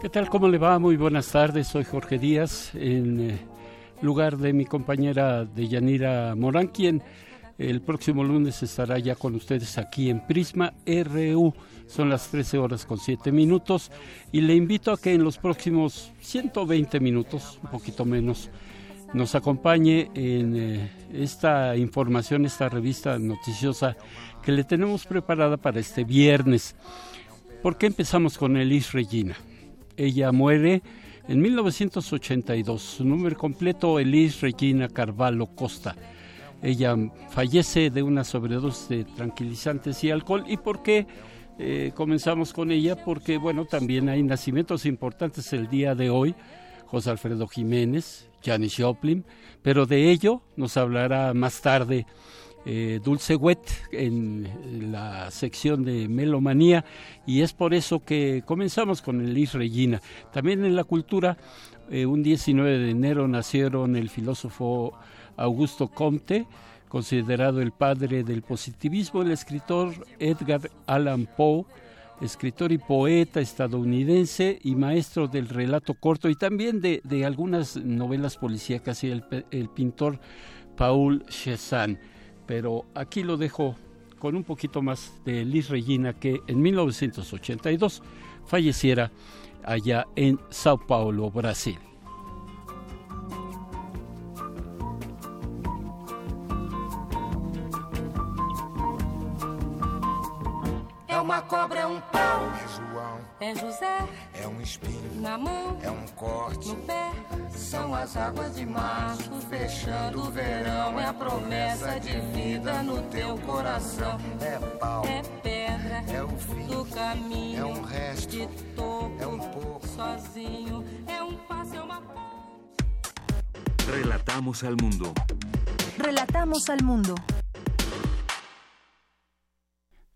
¿Qué tal? ¿Cómo le va? Muy buenas tardes. Soy Jorge Díaz, en eh, lugar de mi compañera Deyanira Morán, quien el próximo lunes estará ya con ustedes aquí en Prisma RU. Son las 13 horas con 7 minutos y le invito a que en los próximos 120 minutos, un poquito menos, nos acompañe en eh, esta información, esta revista noticiosa que le tenemos preparada para este viernes. ¿Por qué empezamos con Elis Regina? Ella muere en 1982. Su nombre completo, Elis Regina Carvalho Costa. Ella fallece de una sobredosis de tranquilizantes y alcohol. ¿Y por qué eh, comenzamos con ella? Porque, bueno, también hay nacimientos importantes el día de hoy. José Alfredo Jiménez, Janis Joplin, pero de ello nos hablará más tarde eh, Dulce Wet en la sección de Melomanía y es por eso que comenzamos con Elis Regina. También en la cultura, eh, un 19 de enero nacieron el filósofo Augusto Comte, considerado el padre del positivismo, el escritor Edgar Allan Poe, escritor y poeta estadounidense y maestro del relato corto y también de, algunas novelas policíacas y el, el pintor Paul Cézanne pero aquí lo dejo con un poquito más de Liz Regina que en 1982 falleciera allá en Sao Paulo, Brasil. É uma cobra, é um pau. É José. É um espinho. Na mão. É um corte. No pé. São as águas de março fechando o verão. É a promessa de vida no teu coração. É pau. É pedra. É o fim do caminho. É um resto. De topo. É um pouco. Sozinho. É um passo, é uma ponte. Relatamos al mundo. Relatamos al mundo.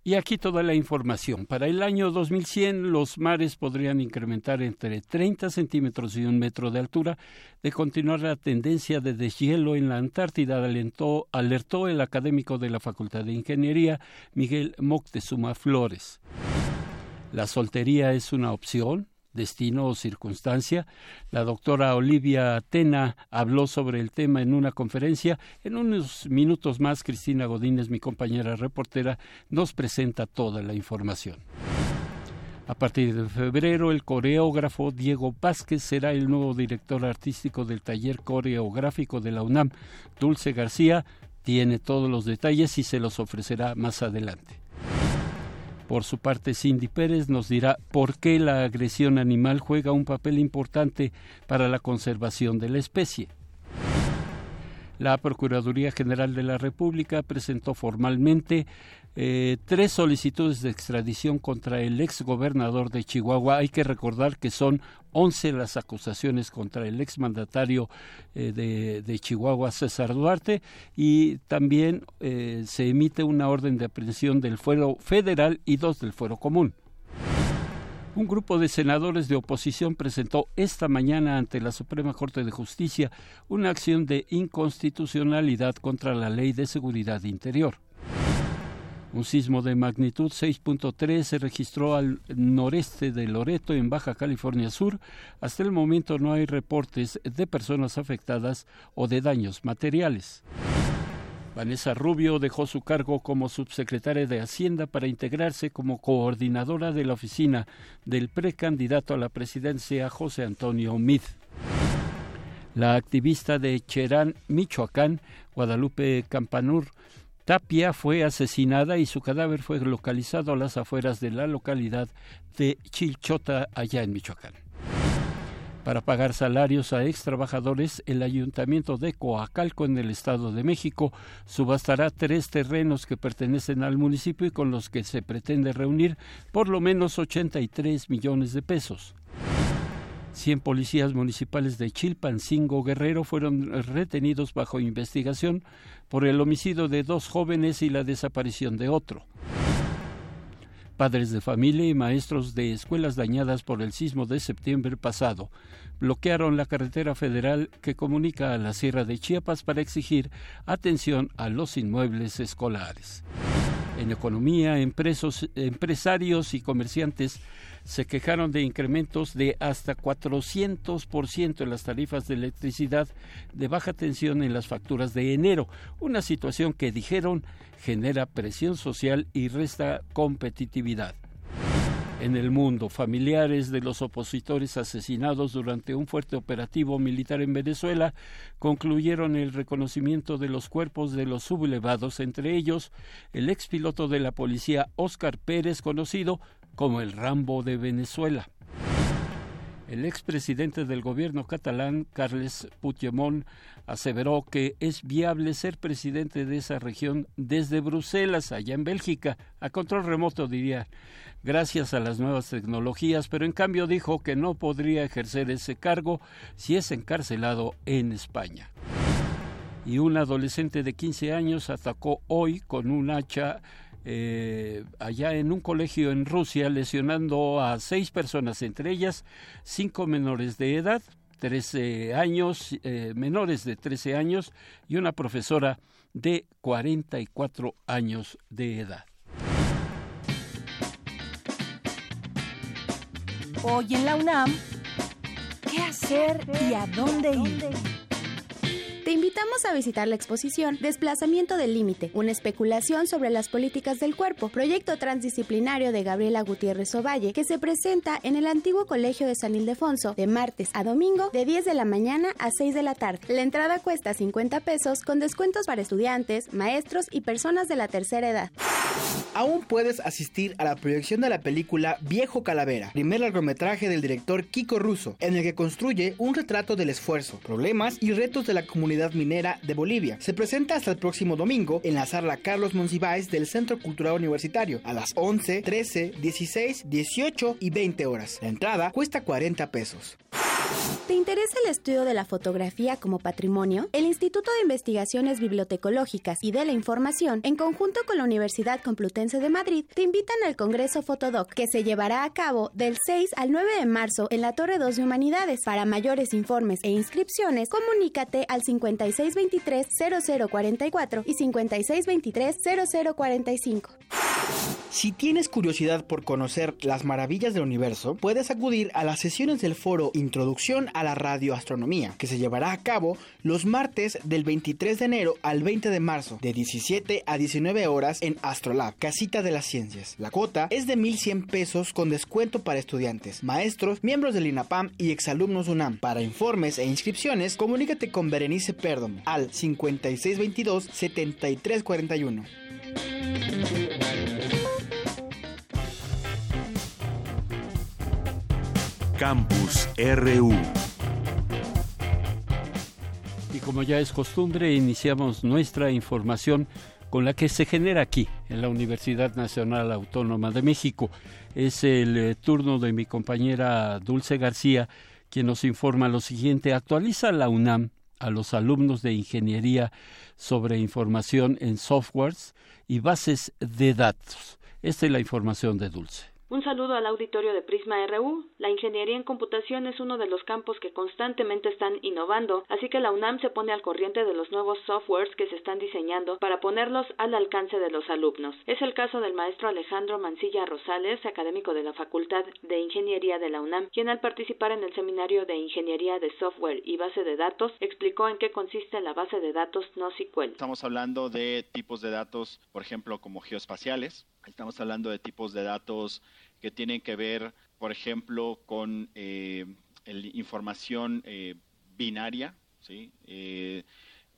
Y aquí toda la información. Para el año 2100 los mares podrían incrementar entre 30 centímetros y un metro de altura. De continuar la tendencia de deshielo en la Antártida, alertó, el académico de la Facultad de Ingeniería, Miguel Moctezuma Flores. La soltería es una opción, destino o circunstancia. La doctora Olivia Atena habló sobre el tema en una conferencia. En unos minutos más, Cristina Godínez, mi compañera reportera, nos presenta toda la información. A partir de febrero, el coreógrafo Diego Vázquez será el nuevo director artístico del taller coreográfico de la UNAM. Dulce García tiene todos los detalles y se los ofrecerá más adelante. Por su parte, Cindy Pérez nos dirá por qué la agresión animal juega un papel importante para la conservación de la especie. La Procuraduría General de la República presentó formalmente eh, tres solicitudes de extradición contra el ex gobernador de Chihuahua. Hay que recordar que son once las acusaciones contra el ex mandatario eh, de, Chihuahua, César Duarte, y también eh, se emite una orden de aprehensión del fuero federal y dos del fuero común. Un grupo de senadores de oposición presentó esta mañana ante la Suprema Corte de Justicia una acción de inconstitucionalidad contra la Ley de Seguridad Interior. Un sismo de magnitud 6.3 se registró al noreste de Loreto, en Baja California Sur. Hasta el momento no hay reportes de personas afectadas o de daños materiales. Vanessa Rubio dejó su cargo como subsecretaria de Hacienda para integrarse como coordinadora de la oficina del precandidato a la presidencia José Antonio Mid. La activista de Cherán, Michoacán, Guadalupe Campanur, Tapia fue asesinada y su cadáver fue localizado a las afueras de la localidad de Chilchota, allá en Michoacán. Para pagar salarios a ex trabajadores, el Ayuntamiento de Coacalco en el Estado de México subastará tres terrenos que pertenecen al municipio y con los que se pretende reunir por lo menos 83 millones de pesos. 100 policías municipales de Chilpancingo Guerrero fueron retenidos bajo investigación por el homicidio de dos jóvenes y la desaparición de otro. Padres de familia y maestros de escuelas dañadas por el sismo de septiembre pasado bloquearon la carretera federal que comunica a la Sierra de Chiapas para exigir atención a los inmuebles escolares. En economía, empresarios y comerciantes se quejaron de incrementos de hasta 400% en las tarifas de electricidad de baja tensión en las facturas de enero, una situación que dijeron genera presión social y resta competitividad. En el mundo, familiares de los opositores asesinados durante un fuerte operativo militar en Venezuela concluyeron el reconocimiento de los cuerpos de los sublevados, entre ellos el expiloto de la policía Óscar Pérez, conocido como el Rambo de Venezuela. El expresidente del gobierno catalán, Carles Puigdemont, aseveró que es viable ser presidente de esa región desde Bruselas, allá en Bélgica, a control remoto, diría, gracias a las nuevas tecnologías, pero en cambio dijo que no podría ejercer ese cargo si es encarcelado en España. Y un adolescente de 15 años atacó hoy con un hacha eh, allá en un colegio en Rusia, lesionando a seis personas, entre ellas cinco menores de edad, 13 años, eh, menores de 13 años y una profesora de 44 años de edad. Hoy en la UNAM, ¿qué hacer y a dónde ir? Invitamos a visitar la exposición Desplazamiento del Límite, una especulación sobre las políticas del cuerpo, proyecto transdisciplinario de Gabriela Gutiérrez Ovalle, que se presenta en el antiguo Colegio de San Ildefonso de martes a domingo de 10 de la mañana a 6 de la tarde. La entrada cuesta 50 pesos con descuentos para estudiantes, maestros y personas de la tercera edad. Aún puedes asistir a la proyección de la película Viejo Calavera, primer largometraje del director Kiko Russo, en el que construye un retrato del esfuerzo, problemas y retos de la comunidad Minera de Bolivia. Se presenta hasta el próximo domingo en la sala Carlos Monsiváis del Centro Cultural Universitario a las 11, 13, 16, 18 y 20 horas. La entrada cuesta 40 pesos. ¿Te interesa el estudio de la fotografía como patrimonio? El Instituto de Investigaciones Bibliotecológicas y de la Información, en conjunto con la Universidad Complutense de Madrid, te invitan al Congreso Fotodoc, que se llevará a cabo del 6 al 9 de marzo en la Torre 2 de Humanidades. Para mayores informes e inscripciones, comunícate al 5623-0044 y 5623-0045. Si tienes curiosidad por conocer las maravillas del universo, puedes acudir a las sesiones del foro Introducción a la Radioastronomía, que se llevará a cabo los martes del 23 de enero al 20 de marzo, de 17 a 19 horas en Astrolab, Casita de las Ciencias. La cuota es de 1.100 pesos con descuento para estudiantes, maestros, miembros del INAPAM y exalumnos UNAM. Para informes e inscripciones, comunícate con Berenice Perdom al 5622 7341. Campus RU. Y como ya es costumbre, iniciamos nuestra información con la que se genera aquí, en la Universidad Nacional Autónoma de México. Es el eh, turno de mi compañera Dulce García, quien nos informa lo siguiente. Actualiza la UNAM a los alumnos de ingeniería sobre información en softwares y bases de datos. Esta es la información de Dulce. Un saludo al auditorio de Prisma RU. La ingeniería en computación es uno de los campos que constantemente están innovando, así que la UNAM se pone al corriente de los nuevos softwares que se están diseñando para ponerlos al alcance de los alumnos. Es el caso del maestro Alejandro Mancilla Rosales, académico de la Facultad de Ingeniería de la UNAM, quien al participar en el seminario de Ingeniería de Software y Base de Datos explicó en qué consiste la base de datos NoSQL. Estamos hablando de tipos de datos, por ejemplo, como geoespaciales. Estamos hablando de tipos de datos que tienen que ver, por ejemplo, con eh, información eh, binaria. ¿sí? Eh,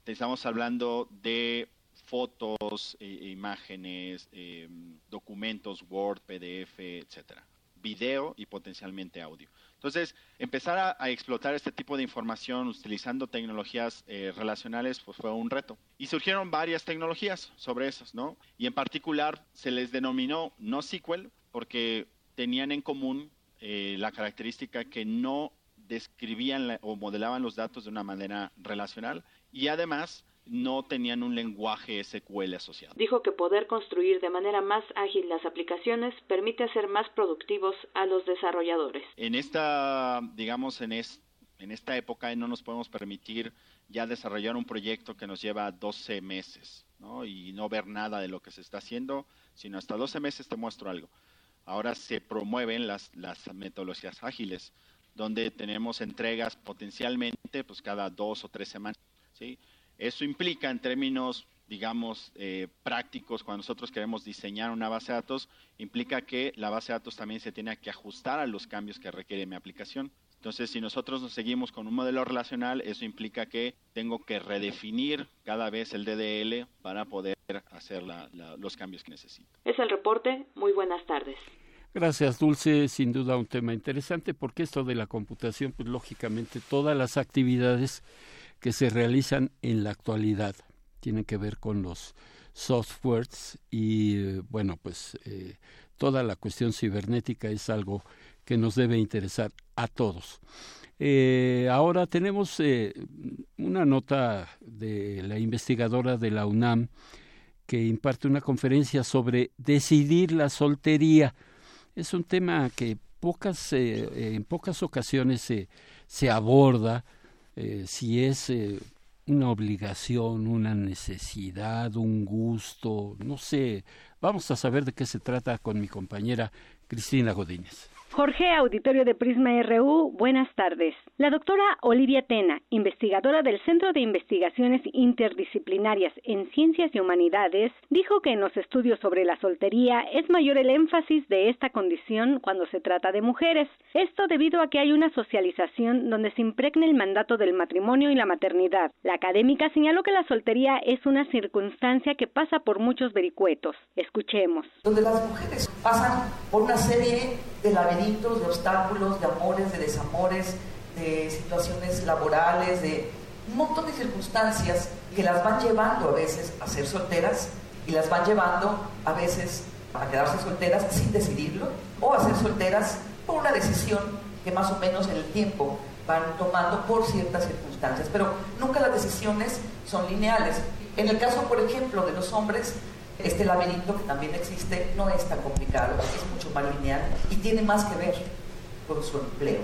estamos hablando de fotos, imágenes, documentos, Word, PDF, etcétera, video y potencialmente audio. Entonces, empezar a, explotar este tipo de información utilizando tecnologías relacionales pues fue un reto. Y surgieron varias tecnologías sobre esas, ¿no? Y en particular se les denominó NoSQL porque tenían en común eh, la característica que no describían o modelaban los datos de una manera relacional y además no tenían un lenguaje SQL asociado. Dijo que poder construir de manera más ágil las aplicaciones permite hacer más productivos a los desarrolladores. En esta, digamos, en, en esta época no nos podemos permitir ya desarrollar un proyecto que nos lleva 12 meses ¿no? y no ver nada de lo que se está haciendo, sino hasta 12 meses te muestro algo ahora se promueven las, metodologías ágiles, donde tenemos entregas potencialmente pues cada dos o tres semanas. ¿sí? Eso implica en términos, digamos, eh, prácticos, cuando nosotros queremos diseñar una base de datos, implica que la base de datos también se tiene que ajustar a los cambios que requiere mi aplicación. Entonces, si nosotros nos seguimos con un modelo relacional, eso implica que tengo que redefinir cada vez el DDL para poder hacer los cambios que necesito. Es el reporte. Muy buenas tardes. Gracias, Dulce. Sin duda un tema interesante porque esto de la computación, pues lógicamente todas las actividades que se realizan en la actualidad tienen que ver con los softwares y eh, bueno, pues eh, toda la cuestión cibernética es algo que nos debe interesar a todos. Eh, ahora tenemos una nota de la investigadora de la UNAM que imparte una conferencia sobre decidir la soltería. Es un tema que pocas, eh, en pocas ocasiones se, se aborda, si es una obligación, una necesidad, un gusto, no sé. Vamos a saber de qué se trata con mi compañera Cristina Godínez. Jorge, auditorio de Prisma RU, buenas tardes. La doctora Olivia Tena, investigadora del Centro de Investigaciones Interdisciplinarias en Ciencias y Humanidades, dijo que en los estudios sobre la soltería es mayor el énfasis de esta condición cuando se trata de mujeres. Esto debido a que hay una socialización donde se impregna el mandato del matrimonio y la maternidad. La académica señaló que la soltería es una circunstancia que pasa por muchos vericuetos. Escuchemos. Donde las mujeres pasan por una serie de de obstáculos, de amores, de desamores, de situaciones laborales, de un montón de circunstancias que las van llevando a veces a ser solteras y las van llevando a veces a quedarse solteras sin decidirlo o a ser solteras por una decisión que más o menos en el tiempo van tomando por ciertas circunstancias. Pero nunca las decisiones son lineales. En el caso, por ejemplo, de los hombres, este laberinto que también existe no es tan complicado, es mucho más lineal y tiene más que ver con su empleo,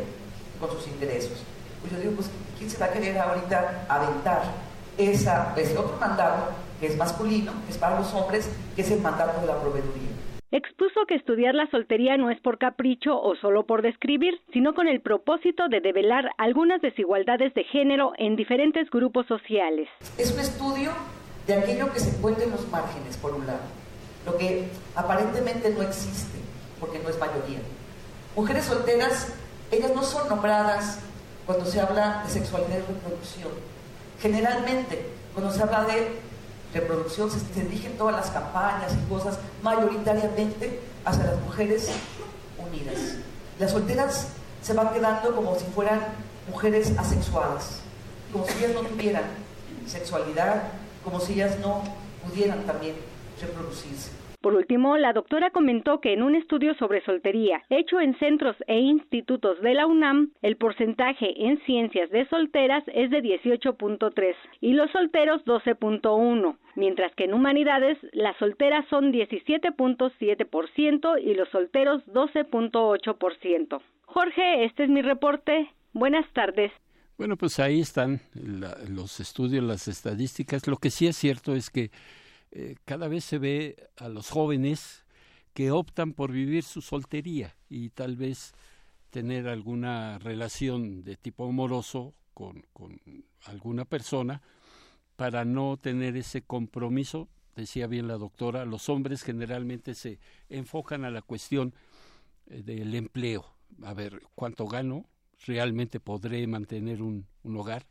con sus intereses. Pues yo digo, pues, ¿quién se va a querer ahorita aventar esa, ese otro mandato que es masculino, que es para los hombres, que es el mandato de la proveeduría? Expuso que estudiar la soltería no es por capricho o solo por describir, sino con el propósito de develar algunas desigualdades de género en diferentes grupos sociales. Es un estudio de aquello que se encuentra en los márgenes, por un lado, lo que aparentemente no existe, porque no es mayoría. Mujeres solteras, ellas no son nombradas cuando se habla de sexualidad y reproducción. Generalmente, cuando se habla de reproducción, se, dirigen todas las campañas y cosas mayoritariamente hacia las mujeres unidas. Las solteras se van quedando como si fueran mujeres asexuadas, como si ellas no tuvieran sexualidad, como si ellas no pudieran también reproducirse. Por último, la doctora comentó que en un estudio sobre soltería hecho en centros e institutos de la UNAM, el porcentaje en ciencias de solteras es de 18.3 y los solteros 12.1, mientras que en humanidades las solteras son 17.7% y los solteros 12.8%. Jorge, este es mi reporte. Buenas tardes. Bueno, pues ahí están los estudios, las estadísticas. Lo que sí es cierto es que eh, cada vez se ve a los jóvenes que optan por vivir su soltería y tal vez tener alguna relación de tipo amoroso con, alguna persona para no tener ese compromiso, decía bien la doctora, los hombres generalmente se enfocan a la cuestión eh, del empleo, a ver cuánto gano, realmente podré mantener un, un hogar.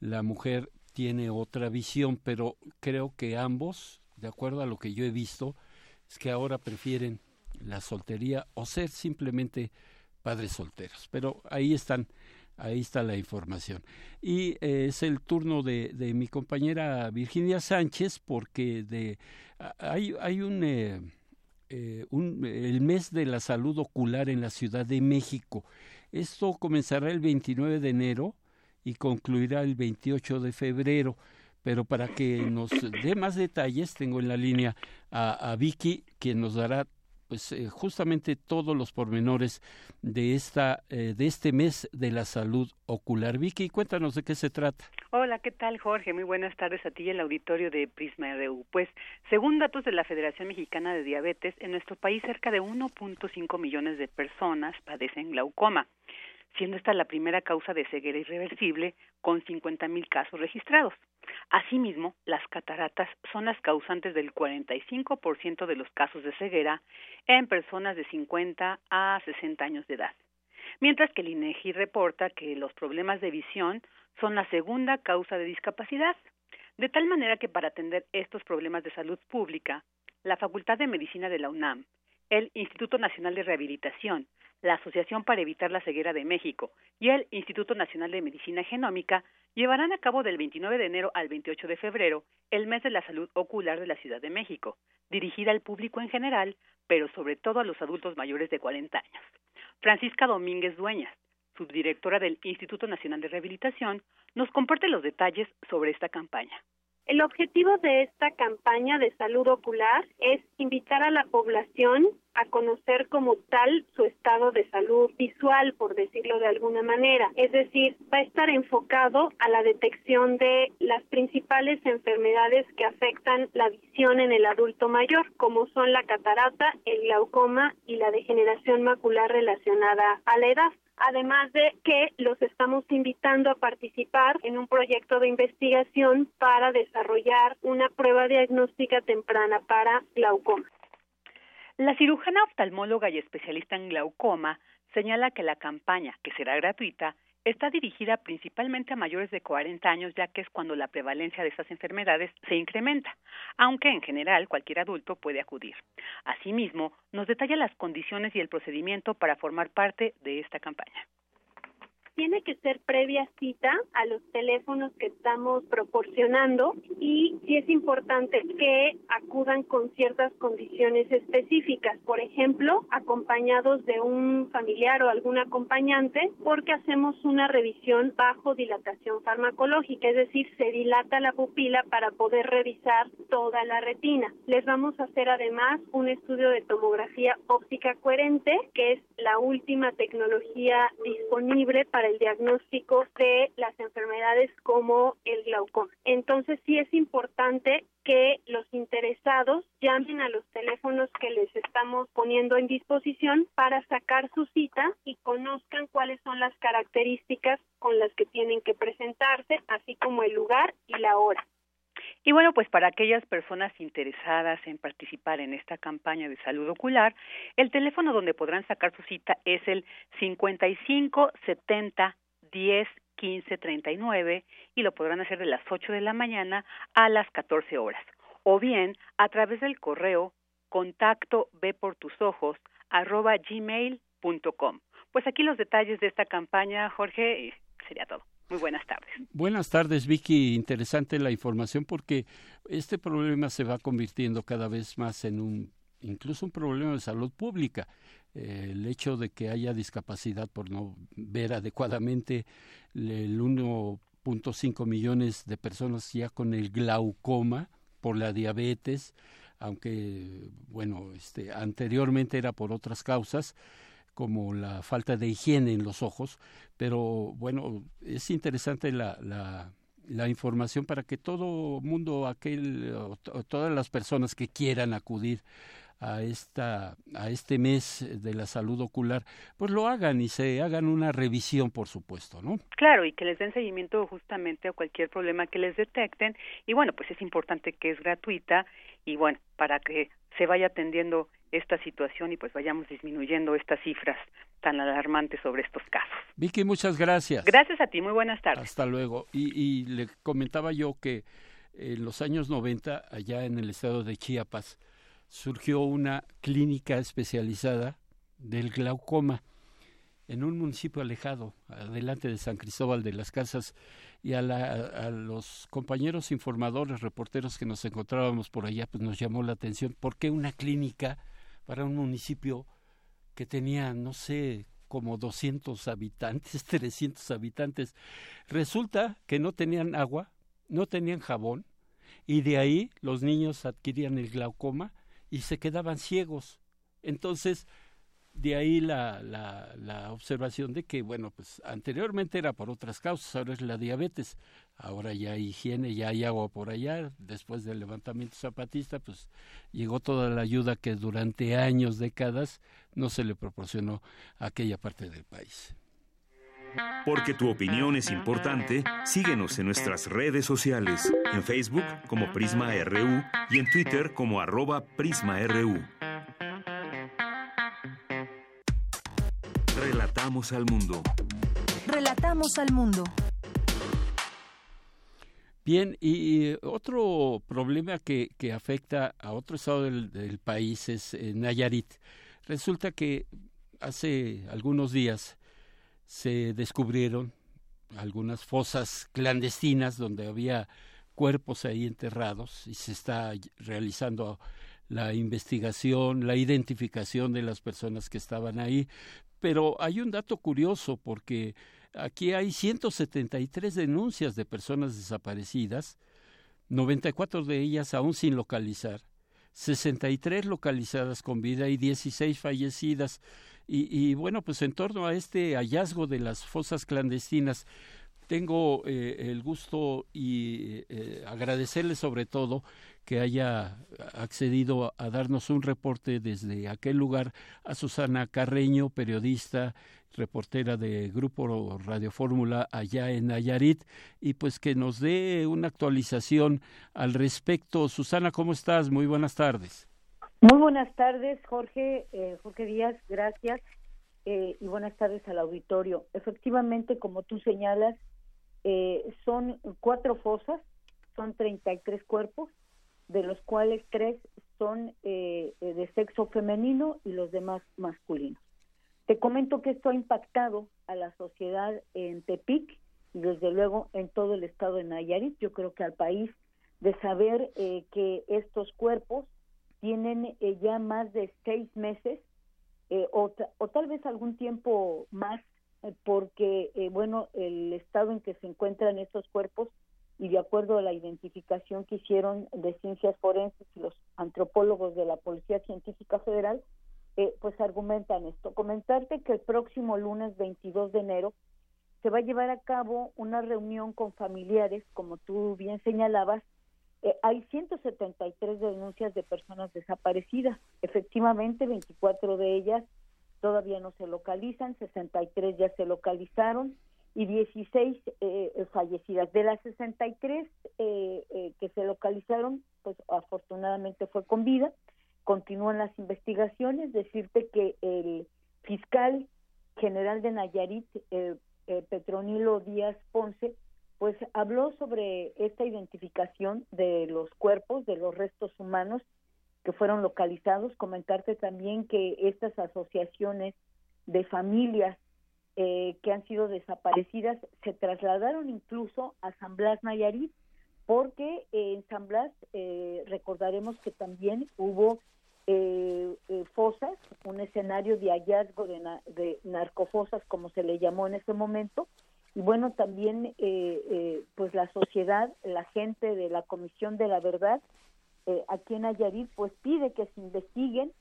La mujer tiene otra visión, pero creo que ambos, de acuerdo a lo que yo he visto, es que ahora prefieren la soltería o ser simplemente padres solteros. Pero ahí están, ahí está la información. Y eh, es el turno de, de, mi compañera Virginia Sánchez, porque de hay, hay un, eh, eh, un el mes de la salud ocular en la Ciudad de México. Esto comenzará el 29 de enero y concluirá el 28 de febrero. Pero para que nos dé más detalles, tengo en la línea a, Vicky, quien nos dará pues eh, justamente todos los pormenores de esta eh, de este mes de la salud ocular. Vicky, cuéntanos de qué se trata. Hola, ¿qué tal Jorge? Muy buenas tardes a ti y el auditorio de Prisma RU. Pues, según datos de la Federación Mexicana de Diabetes, en nuestro país cerca de 1.5 millones de personas padecen glaucoma siendo esta la primera causa de ceguera irreversible con 50.000 casos registrados. Asimismo, las cataratas son las causantes del 45% de los casos de ceguera en personas de 50 a 60 años de edad. Mientras que el INEGI reporta que los problemas de visión son la segunda causa de discapacidad, de tal manera que para atender estos problemas de salud pública, la Facultad de Medicina de la UNAM, el Instituto Nacional de Rehabilitación, la Asociación para Evitar la Ceguera de México y el Instituto Nacional de Medicina Genómica llevarán a cabo del 29 de enero al 28 de febrero el mes de la salud ocular de la Ciudad de México, dirigida al público en general, pero sobre todo a los adultos mayores de 40 años. Francisca Domínguez Dueñas, subdirectora del Instituto Nacional de Rehabilitación, nos comparte los detalles sobre esta campaña. El objetivo de esta campaña de salud ocular es invitar a la población a conocer como tal su estado de salud visual, por decirlo de alguna manera. Es decir, va a estar enfocado a la detección de las principales enfermedades que afectan la visión en el adulto mayor, como son la catarata, el glaucoma y la degeneración macular relacionada a la edad además de que los estamos invitando a participar en un proyecto de investigación para desarrollar una prueba diagnóstica temprana para glaucoma. La cirujana oftalmóloga y especialista en glaucoma señala que la campaña, que será gratuita, está dirigida principalmente a mayores de 40 años, ya que es cuando la prevalencia de estas enfermedades se incrementa, aunque en general cualquier adulto puede acudir. Asimismo, nos detalla las condiciones y el procedimiento para formar parte de esta campaña tiene que ser previa cita a los teléfonos que estamos proporcionando y sí es importante que acudan con ciertas condiciones específicas, por ejemplo, acompañados de un familiar o algún acompañante, porque hacemos una revisión bajo dilatación farmacológica, es decir, se dilata la pupila para poder revisar toda la retina. Les vamos a hacer además un estudio de tomografía óptica coherente, que es la última tecnología disponible para el diagnóstico de las enfermedades como el glaucoma. Entonces sí es importante que los interesados llamen a los teléfonos que les estamos poniendo en disposición para sacar su cita y conozcan cuáles son las características con las que tienen que presentarse, así como el lugar y la hora. Y bueno, pues para aquellas personas interesadas en participar en esta campaña de salud ocular, el teléfono donde podrán sacar su cita es el 55 70 10 15 39 y lo podrán hacer de las 8 de la mañana a las 14 horas. O bien a través del correo contacto ve por tus ojos arroba gmail.com. Pues aquí los detalles de esta campaña, Jorge, sería todo. Muy buenas tardes. Buenas tardes, Vicky. Interesante la información porque este problema se va convirtiendo cada vez más en un, incluso un problema de salud pública. Eh, el hecho de que haya discapacidad por no ver adecuadamente el 1.5 millones de personas ya con el glaucoma por la diabetes, aunque bueno, este, anteriormente era por otras causas como la falta de higiene en los ojos, pero bueno, es interesante la, la, la información para que todo mundo, aquel, o, todas las personas que quieran acudir a esta a este mes de la salud ocular pues lo hagan y se hagan una revisión por supuesto no claro y que les den seguimiento justamente a cualquier problema que les detecten. Y bueno pues es importante que es gratuita y bueno para que se vaya atendiendo esta situación y pues vayamos disminuyendo estas cifras tan alarmantes sobre estos casos. Vicky, muchas gracias. Gracias a ti, muy buenas tardes. Hasta luego. Y, y le comentaba yo que en los años 90, allá en el estado de Chiapas, surgió una clínica especializada del glaucoma en un municipio alejado, adelante de San Cristóbal de las Casas, y a, la, a, los compañeros informadores, reporteros que nos encontrábamos por allá, pues nos llamó la atención, ¿por qué una clínica para un municipio que tenía, no sé, como 200 habitantes, 300 habitantes. Resulta que no tenían agua, no tenían jabón, y de ahí los niños adquirían el glaucoma y se quedaban ciegos. Entonces, de ahí la, la, observación de que, bueno, pues anteriormente era por otras causas, ahora es la diabetes, ahora ya hay higiene, ya hay agua por allá, después del levantamiento zapatista, pues llegó toda la ayuda que durante años, décadas, no se le proporcionó a aquella parte del país. Porque tu opinión es importante, síguenos en nuestras redes sociales, en Facebook como Prisma RU y en Twitter como arroba PrismaRU. Relatamos al mundo. Relatamos al mundo. Bien, y, otro problema que, que, afecta a otro estado del, del país es eh, Nayarit. Resulta que hace algunos días se descubrieron algunas fosas clandestinas donde había cuerpos ahí enterrados y se está realizando la investigación, la identificación de las personas que estaban ahí, pero hay un dato curioso porque aquí hay 173 denuncias de personas desaparecidas, 94 de ellas aún sin localizar, 63 localizadas con vida y 16 fallecidas. Y, bueno, pues en torno a este hallazgo de las fosas clandestinas, tengo eh, el gusto y eh, agradecerle sobre todo que haya accedido a darnos un reporte desde aquel lugar a Susana Carreño, periodista, reportera de Grupo Radio Fórmula allá en Nayarit, y pues que nos dé una actualización al respecto. Susana, ¿cómo estás? Muy buenas tardes. Muy buenas tardes, Jorge, eh, Jorge Díaz, gracias. Eh, y buenas tardes al auditorio. Efectivamente, como tú señalas, eh, son cuatro fosas, son 33 cuerpos, de los cuales tres son eh, de sexo femenino y los demás masculinos. Te comento que esto ha impactado a la sociedad en Tepic y desde luego en todo el estado de Nayarit, yo creo que al país, de saber eh, que estos cuerpos tienen eh, ya más de seis meses eh, o, o, tal vez algún tiempo más, eh, porque, bueno, el estado en que se encuentran estos cuerpos y de acuerdo a la identificación que hicieron de ciencias forenses y los antropólogos de la Policía Científica Federal, eh, pues argumentan esto. Comentarte que el próximo lunes 22 de enero se va a llevar a cabo una reunión con familiares, como tú bien señalabas, eh, hay 173 denuncias de personas desaparecidas. Efectivamente, 24 de ellas todavía no se localizan, 63 ya se localizaron y 16 eh, fallecidas. De las 63 eh, eh, que se localizaron, pues afortunadamente fue con vida. Continúan las investigaciones. Decirte que el fiscal general de Nayarit, Petronilo Díaz Ponce, pues habló sobre esta identificación de los cuerpos, de los restos humanos que fueron localizados. Comentarte también que estas asociaciones de familias eh, que han sido desaparecidas se trasladaron incluso a San Blas Nayarit, porque en San Blas eh, recordaremos que también hubo eh, fosas, un escenario de hallazgo de, de, narcofosas, como se le llamó en ese momento, y bueno, también pues la sociedad, la gente de la Comisión de la Verdad, aquí en Nayarit, pues pide que se investiguen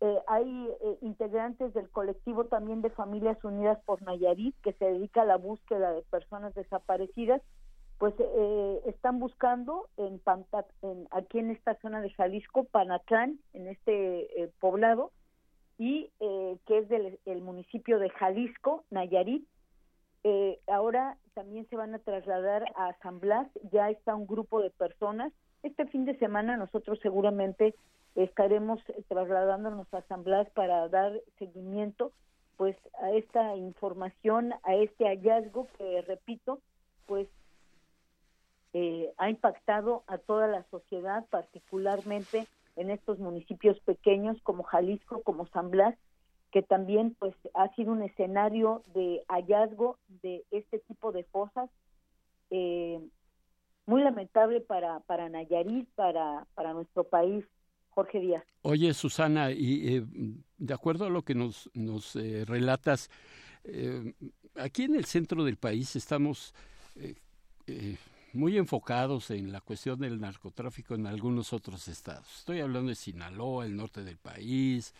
eh, hay eh, integrantes del colectivo también de Familias Unidas por Nayarit que se dedica a la búsqueda de personas desaparecidas, pues eh, están buscando en, en aquí en esta zona de Jalisco, Panatlán, en este poblado, y que es del el municipio de Jalisco, Nayarit. Ahora también se van a trasladar a San Blas, ya está un grupo de personas. Este fin de semana nosotros seguramente estaremos trasladándonos a San Blas para dar seguimiento pues a esta información, a este hallazgo que repito, pues eh, ha impactado a toda la sociedad, particularmente en estos municipios pequeños como Jalisco, como San Blas, que también pues ha sido un escenario de hallazgo de este tipo de fosas eh, muy lamentable para para Nayarit, para para nuestro país. Jorge Díaz. Oye, Susana, y eh, de acuerdo a lo que nos, nos eh, relatas, eh, aquí en el centro del país estamos muy enfocados en la cuestión del narcotráfico en algunos otros estados. Estoy hablando de Sinaloa, el norte del país,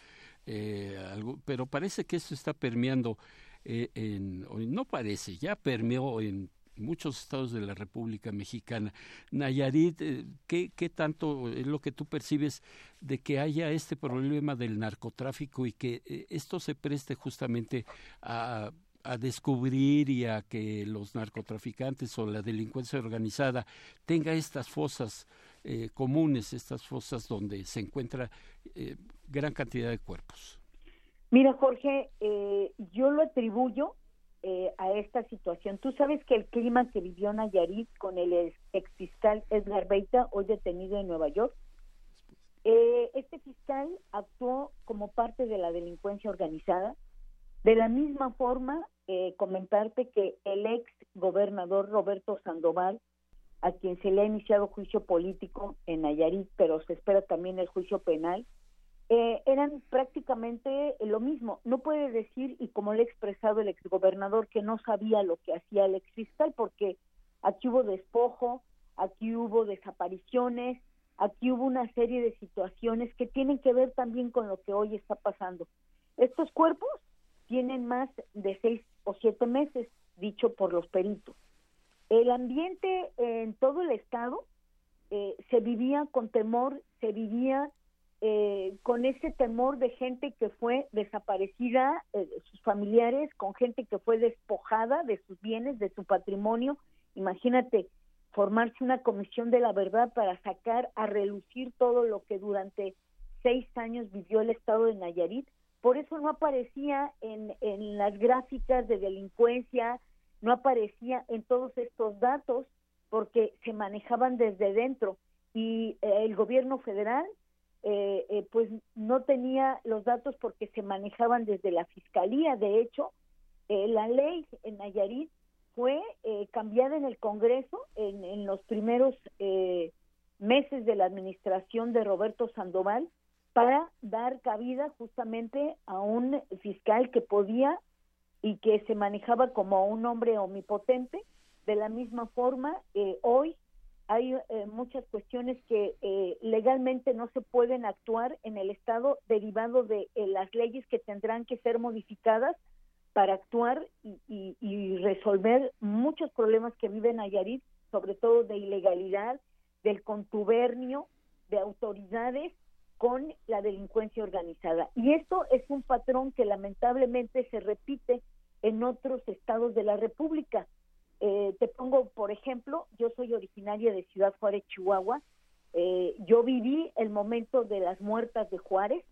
pero parece que esto está permeando en, no parece, ya permeó en muchos estados de la República Mexicana. Nayarit, eh, ¿qué, ¿qué, tanto es lo que tú percibes de que haya este problema del narcotráfico y que eh, esto se preste justamente a, a descubrir y a que los narcotraficantes o la delincuencia organizada tenga estas fosas eh, comunes, estas fosas donde se encuentra gran cantidad de cuerpos? Mira, Jorge, yo lo atribuyo eh, a esta situación. Tú sabes que el clima que vivió Nayarit con el ex fiscal Edgar Beita, hoy detenido en Nueva York, eh, este fiscal actuó como parte de la delincuencia organizada. De la misma forma, eh, comentarte que el ex gobernador Roberto Sandoval, a quien se le ha iniciado juicio político en Nayarit, pero se espera también el juicio penal, eh, eran prácticamente lo mismo. No puede decir, y como le ha expresado el exgobernador, que no sabía lo que hacía el exfiscal, porque aquí hubo despojo, aquí hubo desapariciones, aquí hubo una serie de situaciones que tienen que ver también con lo que hoy está pasando. Estos cuerpos tienen más de seis o siete meses, dicho por los peritos. El ambiente en todo el estado eh, se vivía con temor, se vivía eh, con ese temor de gente que fue desaparecida, eh, sus familiares, con gente que fue despojada de sus bienes, de su patrimonio. Imagínate formarse una comisión de la verdad para sacar a relucir todo lo que durante seis años vivió el estado de Nayarit. Por eso no aparecía en, en las gráficas de delincuencia, no aparecía en todos estos datos porque se manejaban desde dentro y eh, el gobierno federal eh, eh, pues no tenía los datos porque se manejaban desde la fiscalía. De hecho, eh, la ley en Nayarit fue eh, cambiada en el Congreso en, en los primeros meses de la administración de Roberto Sandoval para dar cabida justamente a un fiscal que podía y que se manejaba como un hombre omnipotente. De la misma forma, hoy hay eh, muchas cuestiones que eh, legalmente no se pueden actuar en el Estado derivado de eh, las leyes que tendrán que ser modificadas para actuar y, y, resolver muchos problemas que vive Nayarit, sobre todo de ilegalidad, del contubernio de autoridades con la delincuencia organizada. Y esto es un patrón que lamentablemente se repite en otros estados de la República eh, te pongo, por ejemplo, yo soy originaria de Ciudad Juárez, Chihuahua. Eh, yo viví el momento de las muertas de Juárez.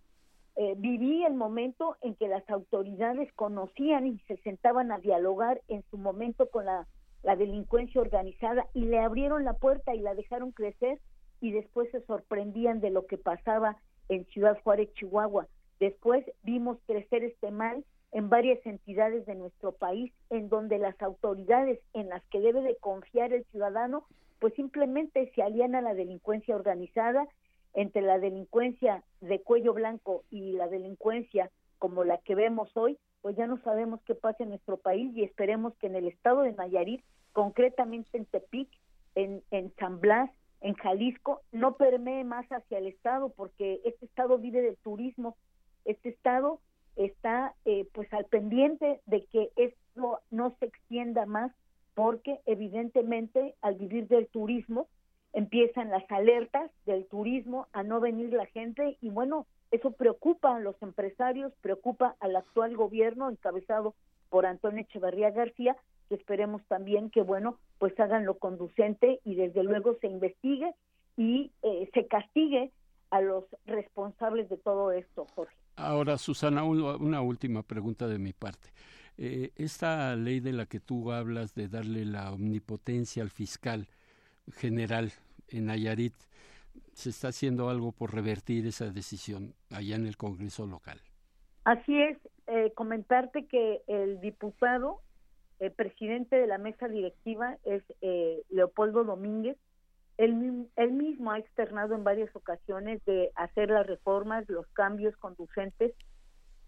Eh, viví el momento en que las autoridades conocían y se sentaban a dialogar en su momento con la, la delincuencia organizada y le abrieron la puerta y la dejaron crecer y después se sorprendían de lo que pasaba en Ciudad Juárez, Chihuahua. Después vimos crecer este mal en varias entidades de nuestro país en donde las autoridades en las que debe de confiar el ciudadano pues simplemente se alían a la delincuencia organizada entre la delincuencia de cuello blanco y la delincuencia como la que vemos hoy, pues ya no sabemos qué pasa en nuestro país y esperemos que en el estado de Nayarit, concretamente en Tepic, en, en San Blas, en Jalisco, no permee más hacia el estado porque este estado vive del turismo, este estado está eh, pues al pendiente de que esto no se extienda más porque evidentemente al vivir del turismo empiezan las alertas del turismo a no venir la gente y bueno, eso preocupa a los empresarios, preocupa al actual gobierno encabezado por Antonio Echeverría García, que esperemos también que bueno, pues hagan lo conducente y desde luego se investigue y eh, se castigue a los responsables de todo esto, Jorge. Ahora, Susana, una última pregunta de mi parte. Eh, esta ley de la que tú hablas de darle la omnipotencia al fiscal general en Nayarit, ¿se está haciendo algo por revertir esa decisión allá en el Congreso local? Así es, eh, comentarte que el diputado, el presidente de la mesa directiva es eh, Leopoldo Domínguez, él, mismo ha externado en varias ocasiones de hacer las reformas, los cambios conducentes,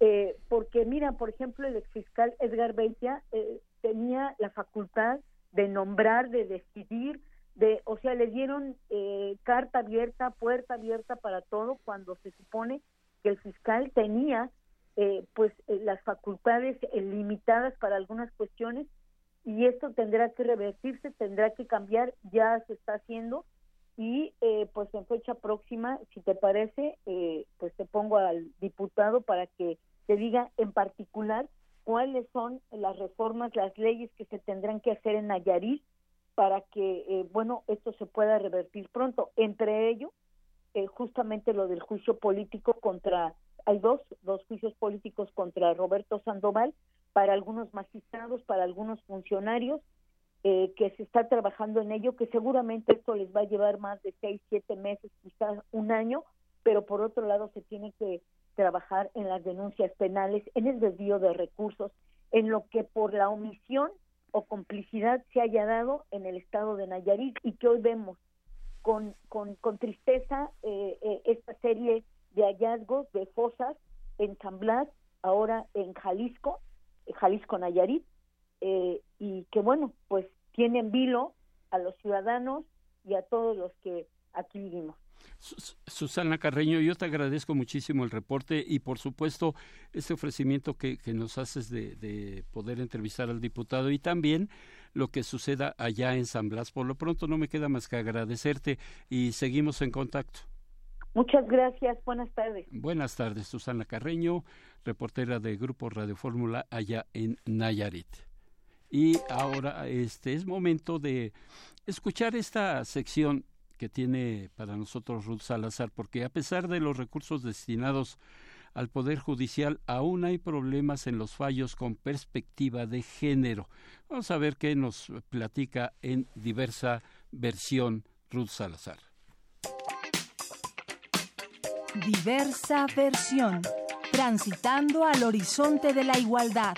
eh, porque mira, por ejemplo, el exfiscal Edgar Beitia eh, tenía la facultad de nombrar, de decidir, de, o sea, le dieron eh, carta abierta, puerta abierta para todo, cuando se supone que el fiscal tenía pues las facultades limitadas para algunas cuestiones y esto tendrá que revertirse, tendrá que cambiar, ya se está haciendo y eh, pues en fecha próxima, si te parece, eh, pues te pongo al diputado para que te diga en particular cuáles son las reformas, las leyes que se tendrán que hacer en Nayarit para que, eh, bueno, esto se pueda revertir pronto. Entre ellos, justamente lo del juicio político contra, hay dos, dos juicios políticos contra Roberto Sandoval, para algunos magistrados, para algunos funcionarios, eh, que se está trabajando en ello, que seguramente esto les va a llevar más de seis, siete meses, quizás un año, pero por otro lado se tiene que trabajar en las denuncias penales, en el desvío de recursos, en lo que por la omisión o complicidad se haya dado en el estado de Nayarit y que hoy vemos con, con, con tristeza eh, eh, esta serie de hallazgos de fosas en San Blas, ahora en Jalisco, Jalisco Nayarit, eh, y que bueno, pues tienen vilo a los ciudadanos y a todos los que aquí vivimos. Susana Carreño, yo te agradezco muchísimo el reporte y por supuesto este ofrecimiento que, nos haces de, poder entrevistar al diputado y también lo que suceda allá en San Blas. Por lo pronto no me queda más que agradecerte y seguimos en contacto. Muchas gracias, buenas tardes. Buenas tardes, Susana Carreño, reportera de Grupo Radio Fórmula allá en Nayarit. Y ahora este es momento de escuchar esta sección que tiene para nosotros Ruth Salazar, porque a pesar de los recursos destinados al Poder Judicial, aún hay problemas en los fallos con perspectiva de género. Vamos a ver qué nos platica en diversa versión Ruth Salazar. Diversa versión, transitando al horizonte de la igualdad.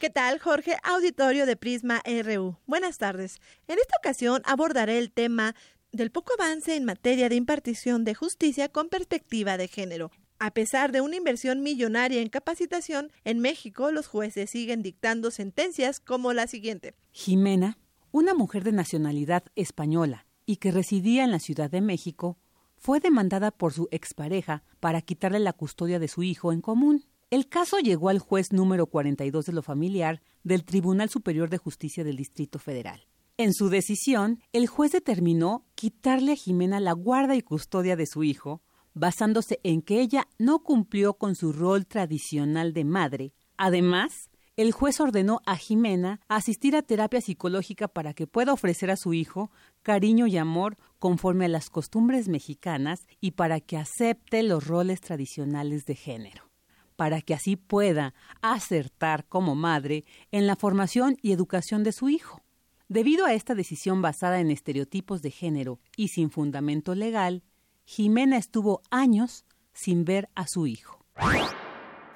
¿Qué tal, Jorge? Auditorio de Prisma RU. Buenas tardes. En esta ocasión abordaré el tema del poco avance en materia de impartición de justicia con perspectiva de género. A pesar de una inversión millonaria en capacitación, en México los jueces siguen dictando sentencias como la siguiente. Jimena, una mujer de nacionalidad española y que residía en la Ciudad de México, fue demandada por su expareja para quitarle la custodia de su hijo en común. El caso llegó al juez número 42 de lo familiar del Tribunal Superior de Justicia del Distrito Federal. En su decisión, el juez determinó quitarle a Jimena la guarda y custodia de su hijo, basándose en que ella no cumplió con su rol tradicional de madre. Además, el juez ordenó a Jimena asistir a terapia psicológica para que pueda ofrecer a su hijo cariño y amor conforme a las costumbres mexicanas y para que acepte los roles tradicionales de género, para que así pueda acertar como madre en la formación y educación de su hijo. Debido a esta decisión basada en estereotipos de género y sin fundamento legal, Jimena estuvo años sin ver a su hijo.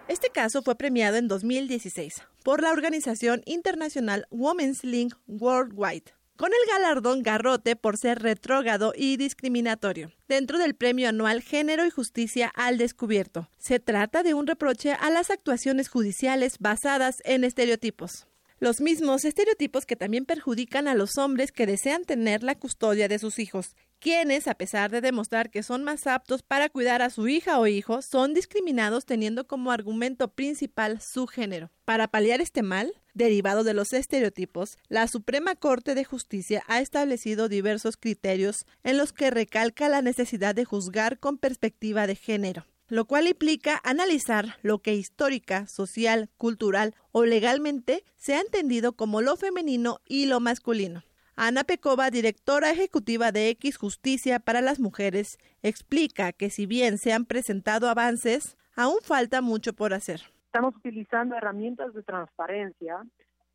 Este caso fue premiado en 2016 por la organización internacional Women's Link Worldwide con el galardón Garrote por ser retrógrado y discriminatorio, dentro del premio anual Género y Justicia al Descubierto. Se trata de un reproche a las actuaciones judiciales basadas en estereotipos. Los mismos estereotipos que también perjudican a los hombres que desean tener la custodia de sus hijos, quienes, a pesar de demostrar que son más aptos para cuidar a su hija o hijo, son discriminados teniendo como argumento principal su género. Para paliar este mal, derivado de los estereotipos, la Suprema Corte de Justicia ha establecido diversos criterios en los que recalca la necesidad de juzgar con perspectiva de género lo cual implica analizar lo que histórica, social, cultural o legalmente se ha entendido como lo femenino y lo masculino. Ana Pecova, directora ejecutiva de X Justicia para las Mujeres, explica que si bien se han presentado avances, aún falta mucho por hacer. Estamos utilizando herramientas de transparencia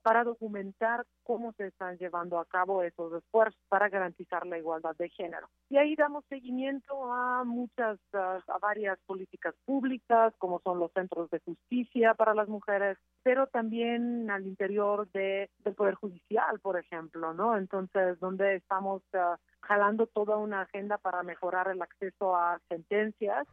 para documentar cómo se están llevando a cabo esos esfuerzos para garantizar la igualdad de género. Y ahí damos seguimiento a muchas, a varias políticas públicas, como son los centros de justicia para las mujeres, pero también al interior de, del Poder Judicial, por ejemplo, ¿no? Entonces, donde estamos uh, jalando toda una agenda para mejorar el acceso a sentencias.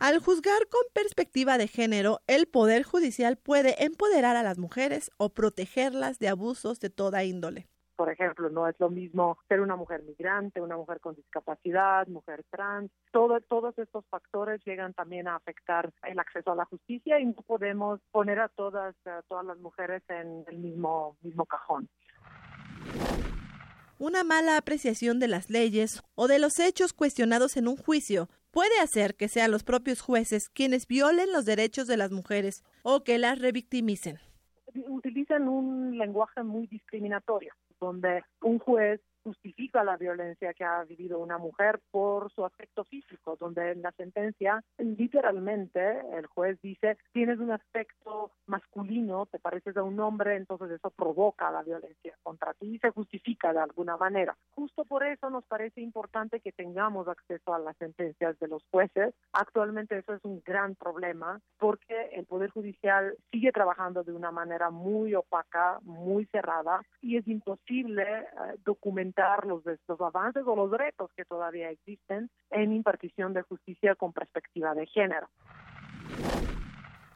Al juzgar con perspectiva de género, el Poder Judicial puede empoderar a las mujeres o protegerlas de abusos de toda índole. Por ejemplo, no es lo mismo ser una mujer migrante, una mujer con discapacidad, mujer trans. Todo, todos estos factores llegan también a afectar el acceso a la justicia y no podemos poner a todas, a todas las mujeres en el mismo, mismo cajón una mala apreciación de las leyes o de los hechos cuestionados en un juicio puede hacer que sean los propios jueces quienes violen los derechos de las mujeres o que las revictimicen. Utilizan un lenguaje muy discriminatorio, donde un juez justifica la violencia que ha vivido una mujer por su aspecto físico, donde en la sentencia literalmente el juez dice tienes un aspecto masculino, te pareces a un hombre, entonces eso provoca la violencia contra ti y se justifica de alguna manera. Justo por eso nos parece importante que tengamos acceso a las sentencias de los jueces. Actualmente eso es un gran problema porque el Poder Judicial sigue trabajando de una manera muy opaca, muy cerrada y es imposible eh, documentar los, los avances o los retos que todavía existen en impartición de justicia con perspectiva de género.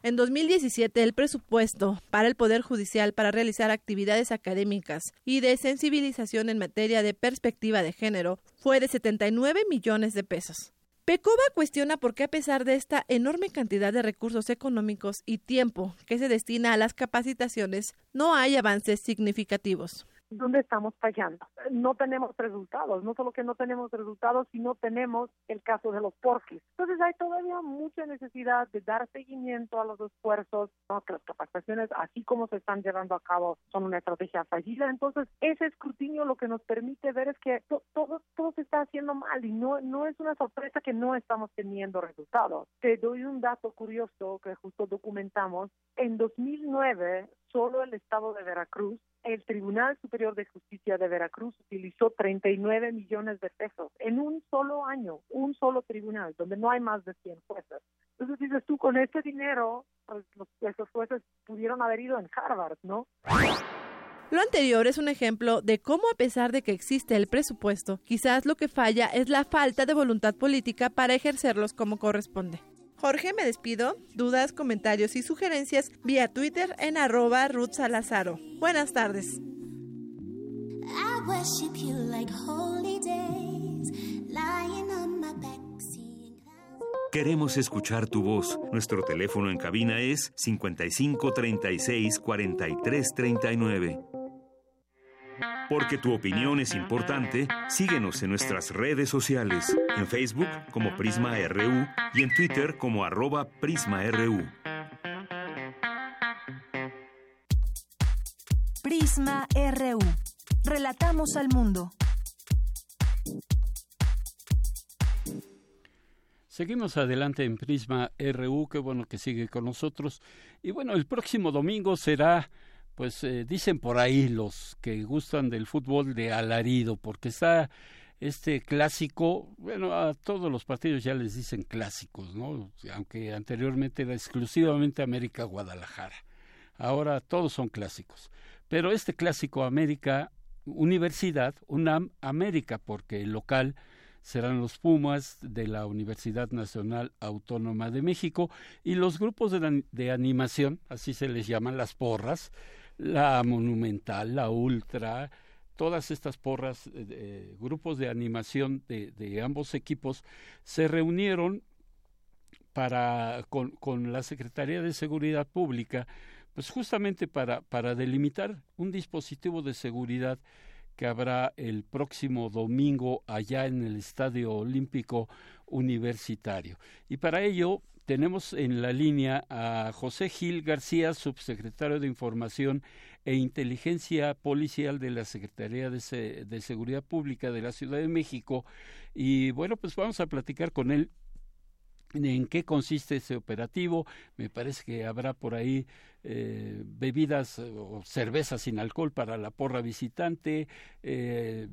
En 2017, el presupuesto para el Poder Judicial para realizar actividades académicas y de sensibilización en materia de perspectiva de género fue de 79 millones de pesos. Pecova cuestiona por qué a pesar de esta enorme cantidad de recursos económicos y tiempo que se destina a las capacitaciones, no hay avances significativos. ¿Dónde estamos fallando? No tenemos resultados, no solo que no tenemos resultados, sino tenemos el caso de los porquis. Entonces hay todavía mucha necesidad de dar seguimiento a los esfuerzos, que las capacitaciones, así como se están llevando a cabo, son una estrategia fallida. Entonces ese escrutinio lo que nos permite ver es que todo, todo se está haciendo mal y no, no es una sorpresa que no estamos teniendo resultados. Te doy un dato curioso que justo documentamos. En 2009, solo el estado de Veracruz el Tribunal Superior de Justicia de Veracruz utilizó 39 millones de pesos en un solo año, un solo tribunal, donde no hay más de 100 jueces. Entonces dices tú, con este dinero, pues los, esos jueces pudieron haber ido en Harvard, ¿no? Lo anterior es un ejemplo de cómo a pesar de que existe el presupuesto, quizás lo que falla es la falta de voluntad política para ejercerlos como corresponde. Jorge, me despido. Dudas, comentarios y sugerencias vía Twitter en arroba Ruth Salazaro. Buenas tardes. Queremos escuchar tu voz. Nuestro teléfono en cabina es 55 36 43 39. Porque tu opinión es importante, síguenos en nuestras redes sociales, en Facebook como Prisma RU y en Twitter como arroba PrismaRU. Prisma RU. Relatamos al mundo. Seguimos adelante en Prisma RU, qué bueno que sigue con nosotros. Y bueno, el próximo domingo será pues eh, dicen por ahí los que gustan del fútbol de alarido, porque está este clásico, bueno, a todos los partidos ya les dicen clásicos, ¿no? Aunque anteriormente era exclusivamente América Guadalajara. Ahora todos son clásicos. Pero este clásico América Universidad, UNAM América, porque el local serán los Pumas de la Universidad Nacional Autónoma de México y los grupos de, de animación, así se les llaman las porras, la Monumental, la Ultra, todas estas porras, eh, grupos de animación de, ambos equipos se reunieron para con, la Secretaría de Seguridad Pública, pues justamente para delimitar un dispositivo de seguridad que habrá el próximo domingo allá en el Estadio Olímpico Universitario. Y para ello tenemos en la línea a José Gil García, subsecretario de Información e Inteligencia Policial de la Secretaría de, de, Seguridad Pública de la Ciudad de México. Y bueno, pues vamos a platicar con él en qué consiste ese operativo. Me parece que habrá por ahí eh, bebidas o cervezas sin alcohol para la porra visitante. Eh,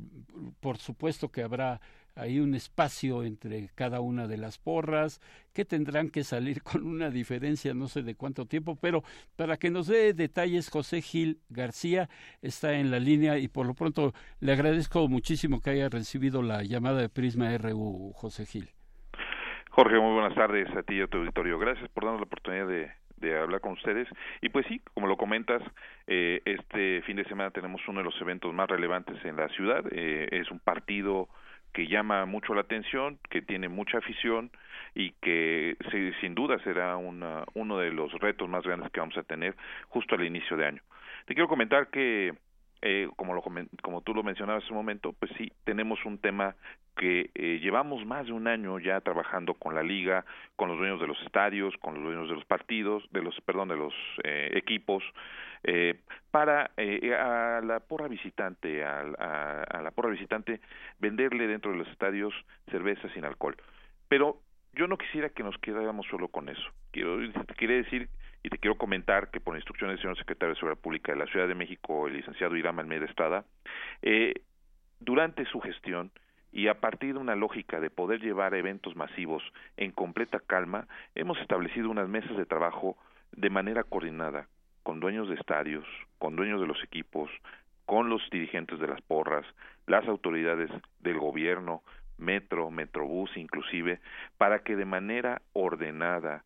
por supuesto que habrá hay un espacio entre cada una de las porras que tendrán que salir con una diferencia no sé de cuánto tiempo, pero para que nos dé detalles José Gil García está en la línea y por lo pronto le agradezco muchísimo que haya recibido la llamada de Prisma RU José Gil. Jorge, muy buenas tardes a ti y a tu auditorio. Gracias por darnos la oportunidad de, hablar con ustedes. Y pues sí, como lo comentas, eh, este fin de semana tenemos uno de los eventos más relevantes en la ciudad. Eh, es un partido que llama mucho la atención, que tiene mucha afición y que sin duda será una, uno de los retos más grandes que vamos a tener justo al inicio de año. Te quiero comentar que, eh, como, lo, como tú lo mencionabas hace un momento, pues sí, tenemos un tema que eh, llevamos más de un año ya trabajando con la liga, con los dueños de los estadios, con los dueños de los partidos, de los, perdón, de los eh, equipos, eh, para eh, a la porra visitante, a, a, la porra visitante, venderle dentro de los estadios cerveza sin alcohol. Pero yo no quisiera que nos quedáramos solo con eso. Quiero, quiere decir y te quiero comentar que por instrucciones del señor secretario de Seguridad Pública de la Ciudad de México, el licenciado Irán Almeida Estrada, eh, durante su gestión y a partir de una lógica de poder llevar eventos masivos en completa calma, hemos establecido unas mesas de trabajo de manera coordinada con dueños de estadios, con dueños de los equipos, con los dirigentes de las porras, las autoridades del gobierno, metro, metrobús inclusive, para que de manera ordenada,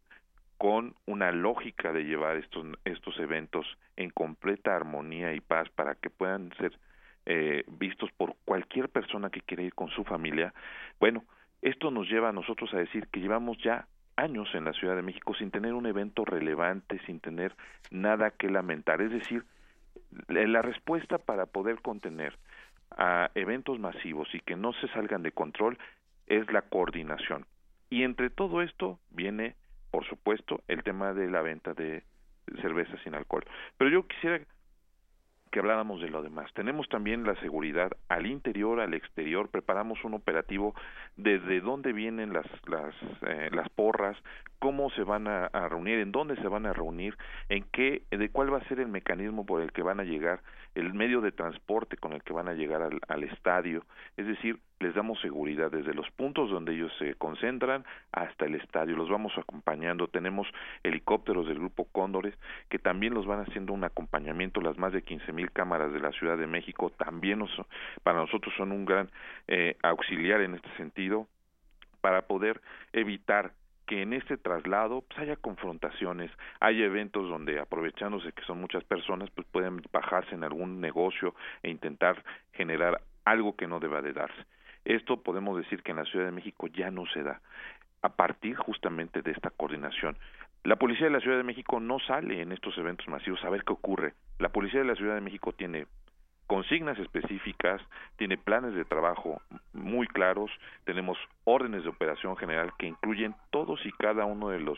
con una lógica de llevar estos, estos eventos en completa armonía y paz para que puedan ser eh, vistos por cualquier persona que quiera ir con su familia, bueno, esto nos lleva a nosotros a decir que llevamos ya años en la Ciudad de México sin tener un evento relevante, sin tener nada que lamentar. Es decir, la respuesta para poder contener a eventos masivos y que no se salgan de control es la coordinación. Y entre todo esto viene, por supuesto, el tema de la venta de cerveza sin alcohol. Pero yo quisiera que habláramos de lo demás. Tenemos también la seguridad al interior, al exterior, preparamos un operativo desde dónde vienen las las, eh, las porras, cómo se van a, reunir, en dónde se van a reunir, en qué, de cuál va a ser el mecanismo por el que van a llegar, el medio de transporte con el que van a llegar al, al estadio, es decir, les damos seguridad desde los puntos donde ellos se concentran hasta el estadio, los vamos acompañando, tenemos helicópteros del grupo Cóndores que también los van haciendo un acompañamiento, las más de quince mil cámaras de la Ciudad de México también nos, para nosotros son un gran eh, auxiliar en este sentido para poder evitar que en este traslado pues, haya confrontaciones, haya eventos donde aprovechándose que son muchas personas pues pueden bajarse en algún negocio e intentar generar algo que no deba de darse. Esto podemos decir que en la Ciudad de México ya no se da a partir justamente de esta coordinación. La policía de la Ciudad de México no sale en estos eventos masivos a ver qué ocurre. La policía de la Ciudad de México tiene consignas específicas, tiene planes de trabajo muy claros, tenemos órdenes de operación general que incluyen todos y cada uno de los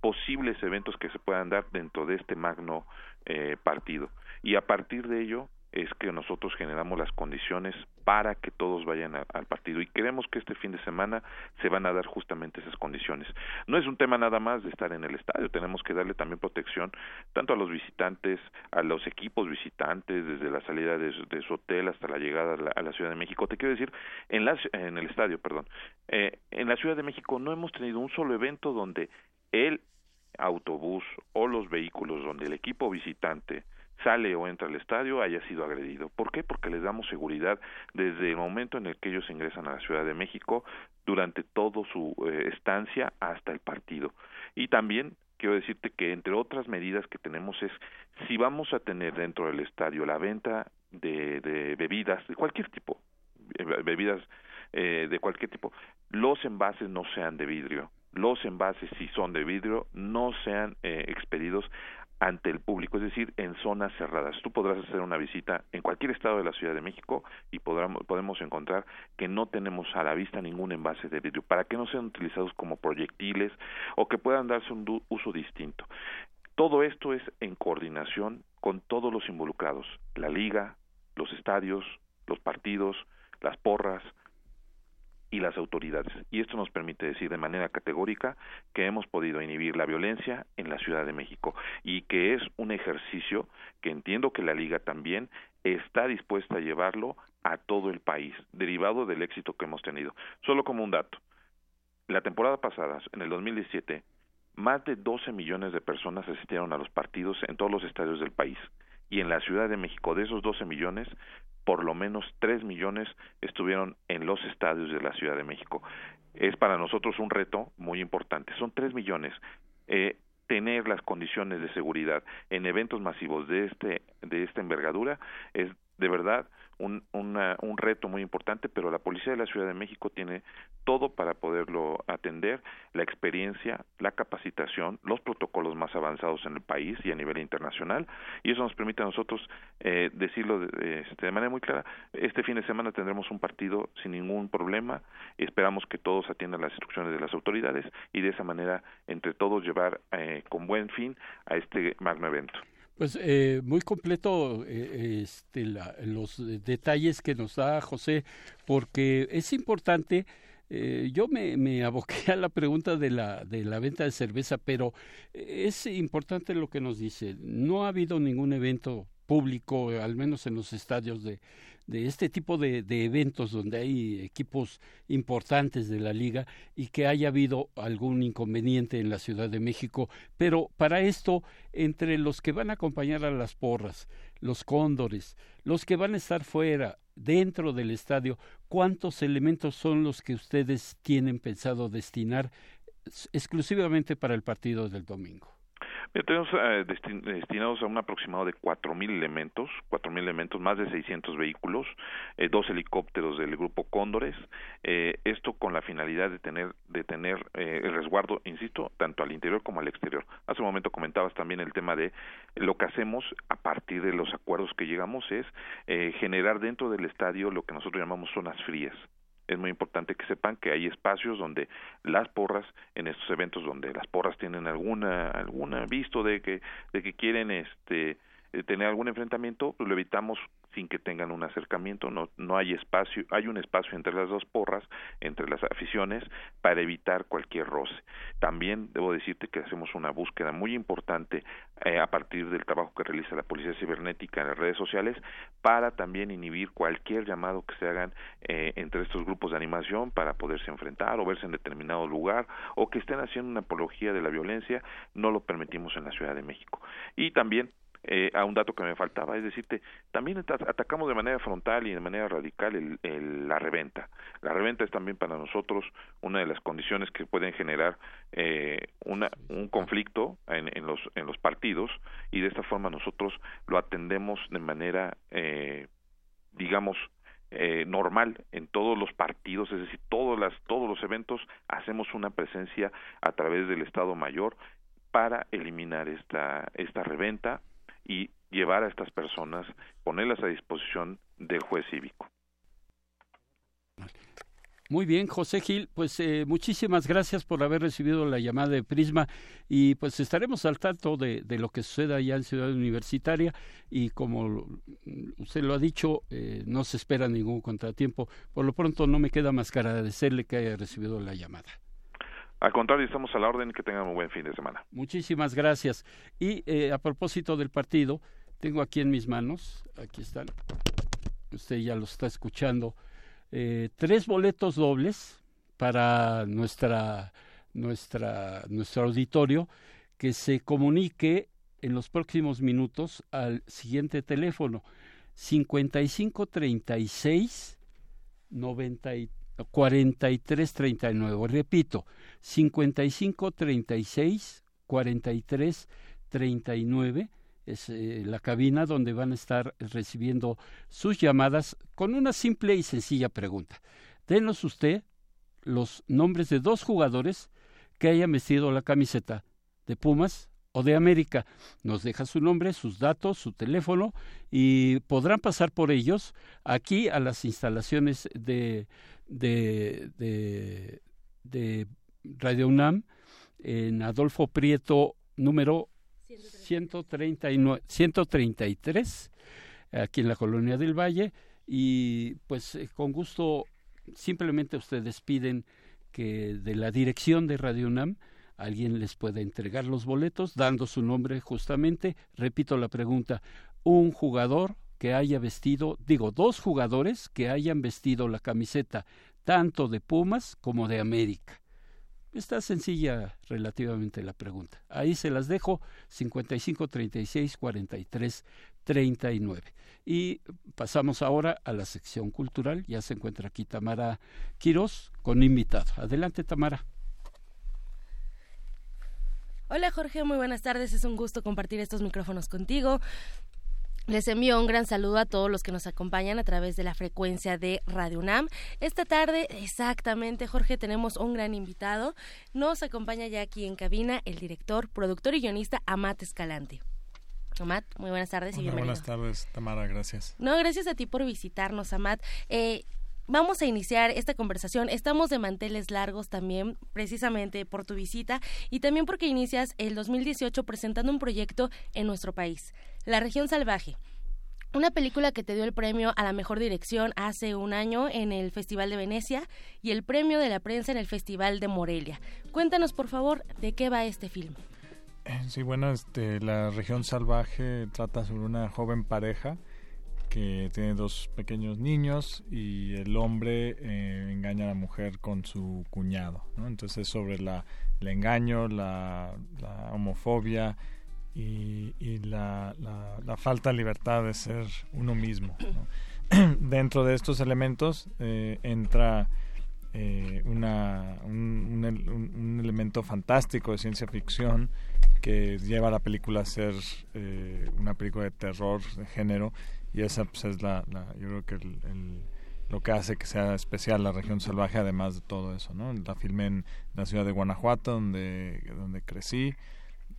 posibles eventos que se puedan dar dentro de este magno eh, partido. Y a partir de ello, es que nosotros generamos las condiciones para que todos vayan al partido y creemos que este fin de semana se van a dar justamente esas condiciones. No es un tema nada más de estar en el estadio, tenemos que darle también protección tanto a los visitantes, a los equipos visitantes, desde la salida de, su hotel hasta la llegada a la, Ciudad de México. Te quiero decir, en, en el estadio, perdón, eh, en la Ciudad de México no hemos tenido un solo evento donde el autobús o los vehículos donde el equipo visitante sale o entra al estadio haya sido agredido. ¿Por qué? Porque les damos seguridad desde el momento en el que ellos ingresan a la Ciudad de México durante toda su eh, estancia hasta el partido. Y también quiero decirte que entre otras medidas que tenemos es si vamos a tener dentro del estadio la venta de, de bebidas de cualquier tipo, eh, bebidas eh, de cualquier tipo, los envases no sean de vidrio, los envases si son de vidrio no sean eh, expedidos ante el público, es decir, en zonas cerradas. Tú podrás hacer una visita en cualquier estado de la Ciudad de México y podemos encontrar que no tenemos a la vista ningún envase de vidrio para que no sean utilizados como proyectiles o que puedan darse un uso distinto. Todo esto es en coordinación con todos los involucrados, la liga, los estadios, los partidos, las porras, y las autoridades. Y esto nos permite decir de manera categórica que hemos podido inhibir la violencia en la Ciudad de México y que es un ejercicio que entiendo que la Liga también está dispuesta a llevarlo a todo el país, derivado del éxito que hemos tenido. Solo como un dato, la temporada pasada, en el 2017, más de 12 millones de personas asistieron a los partidos en todos los estadios del país. Y en la Ciudad de México, de esos 12 millones, por lo menos 3 millones estuvieron en los estadios de la Ciudad de México. Es para nosotros un reto muy importante. Son 3 millones. Eh, tener las condiciones de seguridad en eventos masivos de este de esta envergadura es de verdad un, un reto muy importante, pero la Policía de la Ciudad de México tiene todo para poderlo atender, la experiencia, la capacitación, los protocolos más avanzados en el país y a nivel internacional, y eso nos permite a nosotros eh, decirlo de, este, de, manera muy clara, este fin de semana tendremos un partido sin ningún problema, esperamos que todos atiendan las instrucciones de las autoridades y de esa manera entre todos llevar eh, con buen fin a este magno evento. Pues eh, muy completo eh, este, los detalles que nos da José, porque es importante. Eh, yo me, me aboqué a la pregunta de la, de la venta de cerveza, pero es importante lo que nos dice. No ha habido ningún evento público, al menos en los estadios de, de este tipo de, de, eventos donde hay equipos importantes de la liga y que haya habido algún inconveniente en la Ciudad de México. Pero para esto, entre los que van a acompañar a las porras, los cóndores, los que van a estar fuera, dentro del estadio, ¿cuántos elementos son los que ustedes tienen pensado destinar exclusivamente para el partido del domingo? Tenemos eh, destinados a un aproximado de 4.000 elementos, 4.000 elementos, más de 600 vehículos, eh, dos helicópteros del grupo Cóndores, eh, esto con la finalidad de tener, de tener el resguardo, insisto, tanto al interior como al exterior. Hace un momento comentabas también el tema de lo que hacemos a partir de los acuerdos que llegamos es generar dentro del estadio lo que nosotros llamamos zonas frías es muy importante que sepan que hay espacios donde las porras en estos eventos donde las porras tienen alguna alguna visto de que de que quieren este tener algún enfrentamiento pues lo evitamos sin que tengan un acercamiento, no, no hay espacio, hay un espacio entre las dos porras, entre las aficiones, para evitar cualquier roce. También debo decirte que hacemos una búsqueda muy importante eh, a partir del trabajo que realiza la Policía Cibernética en las redes sociales para también inhibir cualquier llamado que se hagan eh, entre estos grupos de animación para poderse enfrentar o verse en determinado lugar o que estén haciendo una apología de la violencia, no lo permitimos en la Ciudad de México. Y también eh, a un dato que me faltaba, es decirte, también atacamos de manera frontal y de manera radical el, la reventa. La reventa es también para nosotros una de las condiciones que pueden generar eh, una, un conflicto en, los, en los partidos y de esta forma nosotros lo atendemos de manera, eh, digamos, eh, normal en todos los partidos, es decir, todos, las, todos los eventos hacemos una presencia a través del Estado Mayor para eliminar esta, esta reventa y llevar a estas personas, ponerlas a disposición del juez cívico. Muy bien, José Gil, pues eh, muchísimas gracias por haber recibido la llamada de Prisma y pues estaremos al tanto de, lo que suceda allá en Ciudad Universitaria y como usted lo ha dicho, eh, no se espera ningún contratiempo. Por lo pronto no me queda más que agradecerle que haya recibido la llamada. Al contrario, estamos a la orden, que tengan un buen fin de semana. Muchísimas gracias. Y eh, a propósito del partido, tengo aquí en mis manos, aquí están, usted ya lo está escuchando, eh, tres boletos dobles para nuestra, nuestra, nuestro auditorio que se comunique en los próximos minutos al siguiente teléfono 5536 90 4339. Repito, 5536 4339 es eh, la cabina donde van a estar recibiendo sus llamadas con una simple y sencilla pregunta. Denos usted los nombres de dos jugadores que hayan vestido la camiseta de Pumas o de América. Nos deja su nombre, sus datos, su teléfono y podrán pasar por ellos aquí a las instalaciones de, de, de, de Radio UNAM en Adolfo Prieto número 139, 133 aquí en la colonia del Valle y pues eh, con gusto simplemente ustedes piden que de la dirección de Radio UNAM alguien les pueda entregar los boletos dando su nombre justamente. Repito la pregunta, un jugador que haya vestido, digo, dos jugadores que hayan vestido la camiseta tanto de Pumas como de América. Está sencilla relativamente la pregunta. Ahí se las dejo 55 36 43 39. Y pasamos ahora a la sección cultural. Ya se encuentra aquí Tamara Quiroz con invitado. Adelante, Tamara. Hola Jorge, muy buenas tardes. Es un gusto compartir estos micrófonos contigo. Les envío un gran saludo a todos los que nos acompañan a través de la frecuencia de Radio UNAM. Esta tarde, exactamente, Jorge, tenemos un gran invitado. Nos acompaña ya aquí en cabina el director, productor y guionista Amat Escalante. Amat, muy buenas tardes y bienvenido. Buenas tardes, Tamara, gracias. No, gracias a ti por visitarnos, Amat. Eh, vamos a iniciar esta conversación. Estamos de manteles largos también, precisamente por tu visita y también porque inicias el 2018 presentando un proyecto en nuestro país, La región salvaje. Una película que te dio el premio a la mejor dirección hace un año en el Festival de Venecia y el premio de la prensa en el Festival de Morelia. Cuéntanos, por favor, de qué va este film. Eh, sí, bueno, este, La región salvaje trata sobre una joven pareja que tiene dos pequeños niños y el hombre eh, engaña a la mujer con su cuñado. ¿no? Entonces sobre la, el engaño, la, homofobia y, la, la, falta de libertad de ser uno mismo. Dentro de estos elementos eh, entra eh, una, un, un, elemento fantástico de ciencia ficción que lleva a la película a ser una película de terror de género y esa pues, es la, yo creo que el, lo que hace que sea especial la región salvaje además de todo eso no la filmé en la ciudad de Guanajuato donde donde crecí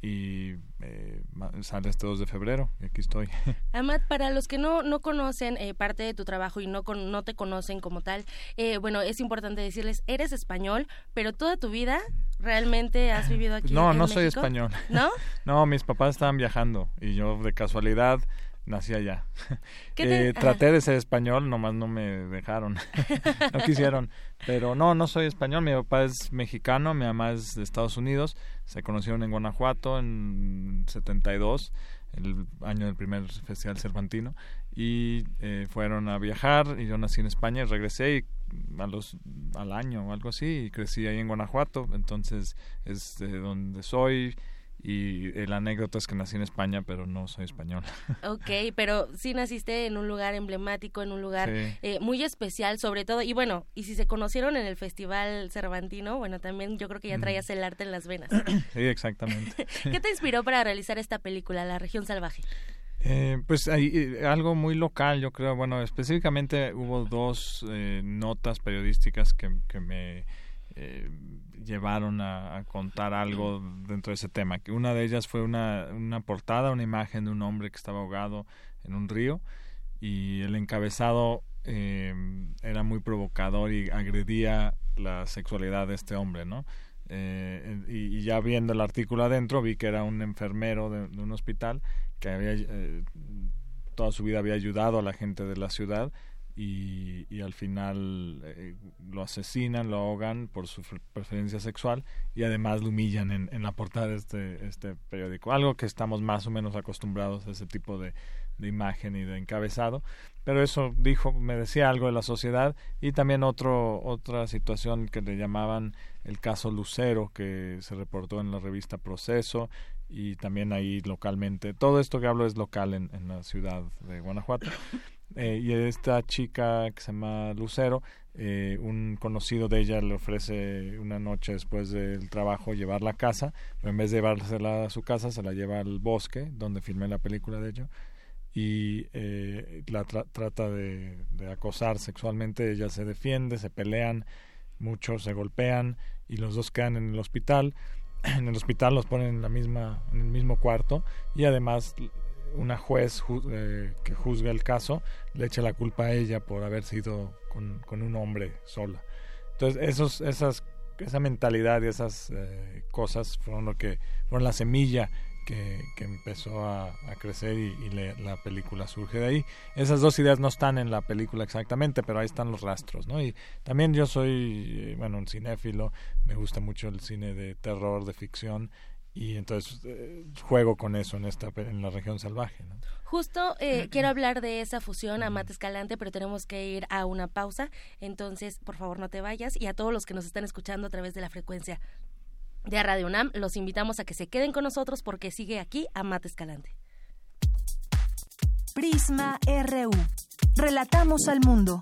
y eh, sale este 2 de febrero y aquí estoy. Amat, para los que no, no conocen eh, parte de tu trabajo y no, no te conocen como tal, eh, bueno, es importante decirles, eres español, pero toda tu vida realmente has vivido aquí. No, en no soy español. ¿No? no, mis papás estaban viajando y yo de casualidad nací allá. Eh, traté de ser español, nomás no me dejaron, no quisieron. Pero no, no soy español, mi papá es mexicano, mi mamá es de Estados Unidos, se conocieron en Guanajuato en 72, el año del primer festival cervantino, y eh, fueron a viajar, y yo nací en España y regresé y a los, al año o algo así, y crecí ahí en Guanajuato, entonces es de donde soy y la anécdota es que nací en España, pero no soy español. Ok, pero sí naciste en un lugar emblemático, en un lugar eh, muy especial, sobre todo. Y bueno, y si se conocieron en el Festival Cervantino, bueno, también yo creo que ya traías el arte en las venas. Sí, exactamente. ¿Qué te inspiró para realizar esta película, La región salvaje? Eh, pues hay, eh, algo muy local, yo creo. Bueno, específicamente hubo dos notas periodísticas que, que me llevaron a, contar algo dentro de ese tema. Que una de ellas fue una, una portada, una imagen de un hombre que estaba ahogado en un río y el encabezado em, era muy provocador y agredía la sexualidad de este hombre, ¿no? Eh, y, ya viendo el artículo adentro vi que era un enfermero de, un hospital que había eh, toda su vida había ayudado a la gente de la ciudad y, y al final eh, lo asesinan, lo ahogan por su preferencia sexual y además lo humillan en, en la portada de este, este periódico. Algo que estamos más o menos acostumbrados a ese tipo de, de imagen y de encabezado, pero eso dijo, me decía algo de la sociedad y también otro, otra situación que le llamaban el caso Lucero que se reportó en la revista Proceso y también ahí localmente. Todo esto que hablo es local en, en la ciudad de Guanajuato. Eh, y esta chica que se llama Lucero, eh, un conocido de ella le ofrece una noche después del trabajo llevarla a casa, pero en vez de llevársela a su casa se la lleva al bosque, donde filmé la película de ello, y eh, la trata de, de, acosar sexualmente, ella se defiende, se pelean, muchos se golpean y los dos quedan en el hospital. En el hospital los ponen en la misma en el mismo cuarto y además una juez eh, que juzga el caso le echa la culpa a ella por haber sido con, con un hombre sola. Entonces, esos, esas, esa mentalidad y esas eh, cosas fueron lo que fueron la semilla que, que empezó a, a crecer y, y le, la película surge de ahí. Esas dos ideas no están en la película exactamente, pero ahí están los rastros, ¿no? Y también yo soy, eh, bueno, un cinéfilo, me gusta mucho el cine de terror, de ficción, y entonces eh, juego con eso en esta en la región salvaje ¿no? justo eh, quiero hablar de esa fusión a Mate Escalante pero tenemos que ir a una pausa. Entonces por favor no te vayas. Y a todos los que nos están escuchando a través de la frecuencia de Radio UNAM los invitamos a que se queden con nosotros porque sigue aquí a Mate Escalante. Prisma RU relatamos al mundo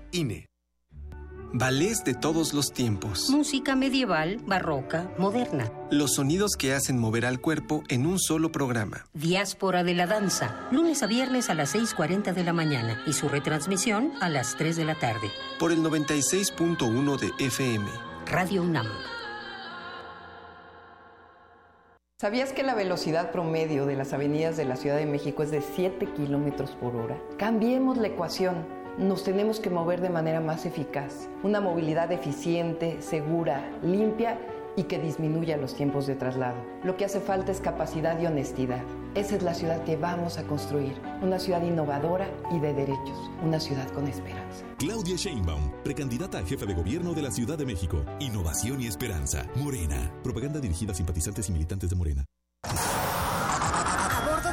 INE. Ballets de todos los tiempos. Música medieval, barroca, moderna. Los sonidos que hacen mover al cuerpo en un solo programa. Diáspora de la danza, lunes a viernes a las 6.40 de la mañana y su retransmisión a las 3 de la tarde. Por el 96.1 de FM. Radio UNAM. ¿Sabías que la velocidad promedio de las avenidas de la Ciudad de México es de 7 kilómetros por hora? Cambiemos la ecuación nos tenemos que mover de manera más eficaz. Una movilidad eficiente, segura, limpia y que disminuya los tiempos de traslado. Lo que hace falta es capacidad y honestidad. Esa es la ciudad que vamos a construir, una ciudad innovadora y de derechos, una ciudad con esperanza. Claudia Sheinbaum, precandidata a jefe de gobierno de la Ciudad de México. Innovación y esperanza. Morena. Propaganda dirigida a simpatizantes y militantes de Morena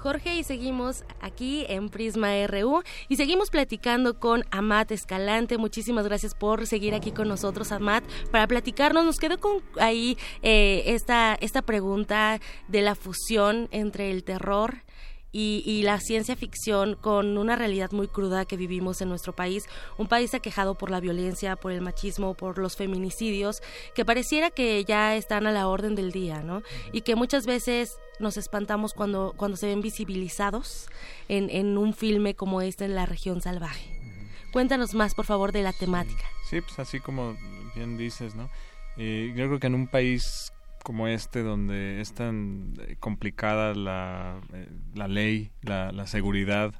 Jorge y seguimos aquí en Prisma RU y seguimos platicando con Amat Escalante. Muchísimas gracias por seguir aquí con nosotros, Amat, para platicarnos. Nos quedó con ahí eh, esta, esta pregunta de la fusión entre el terror y, la ciencia ficción con una realidad muy cruda que vivimos en nuestro país, un país aquejado por la violencia, por el machismo, por los feminicidios, que pareciera que ya están a la orden del día, ¿no? Y que muchas veces nos espantamos cuando, cuando se ven visibilizados en, en un filme como este en la región salvaje. Cuéntanos más, por favor, de la temática. Sí, pues así como bien dices, ¿no? Eh, yo creo que en un país como este, donde es tan eh, complicada la, eh, la ley, la, seguridad,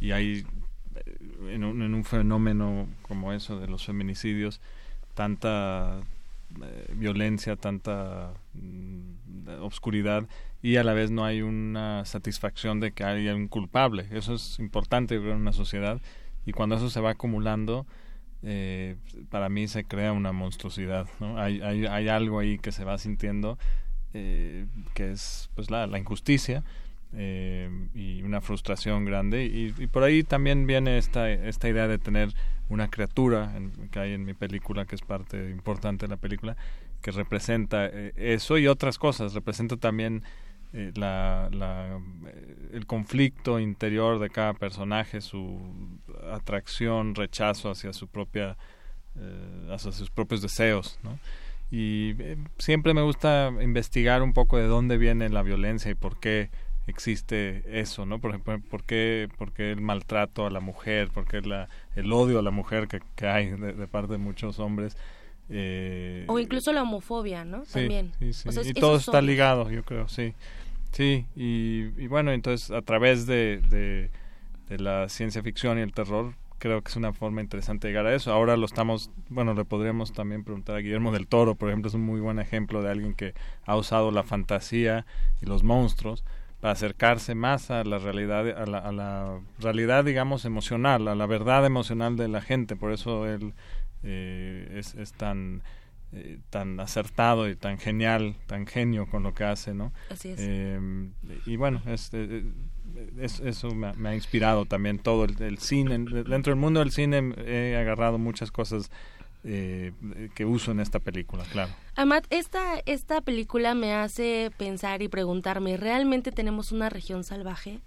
y hay eh, en un, en un, fenómeno como eso de los feminicidios, tanta violencia, tanta mm, obscuridad, y a la vez no hay una satisfacción de que haya un culpable. Eso es importante en una sociedad, y cuando eso se va acumulando, eh, para mí se crea una monstruosidad. ¿no? Hay, hay, hay algo ahí que se va sintiendo eh, que es pues la, la injusticia eh, y una frustración grande. Y, y, por ahí también viene esta, esta idea de tener una criatura que hay en mi película, que es parte importante de la película, que representa eh, eso y otras cosas. Representa también el conflicto interior de cada personaje, su atracción, rechazo hacia su propia, eh, hacia sus propios deseos, ¿no? Y siempre me gusta investigar un poco de dónde viene la violencia y por qué existe eso, ¿no? Por ejemplo, ¿por qué, por qué el maltrato a la mujer? ¿Por qué la, el odio a la mujer que, que hay de, parte de muchos hombres? Eh, o incluso la homofobia, ¿no? También. Sí, sí. y todo está ligado, yo creo, sí. Sí, y, bueno, entonces a través de, de, la ciencia ficción y el terror, creo que es una forma interesante de llegar a eso. Ahora lo estamos, bueno, le podríamos también preguntar a Guillermo del Toro, por ejemplo, es un muy buen ejemplo de alguien que ha usado la fantasía y los monstruos para acercarse más a la realidad, a la, a la realidad, digamos, emocional, a la verdad emocional de la gente. Por eso él eh, es, es tan eh, tan acertado y tan genial, tan genio con lo que hace, ¿no? Así es. Eh, y bueno, este, es, eso me, ha inspirado también todo el, cine. Dentro del mundo del cine he agarrado muchas cosas eh, que uso en esta película, claro. Amat, esta, esta película me hace pensar y preguntarme, ¿realmente tenemos una región salvaje?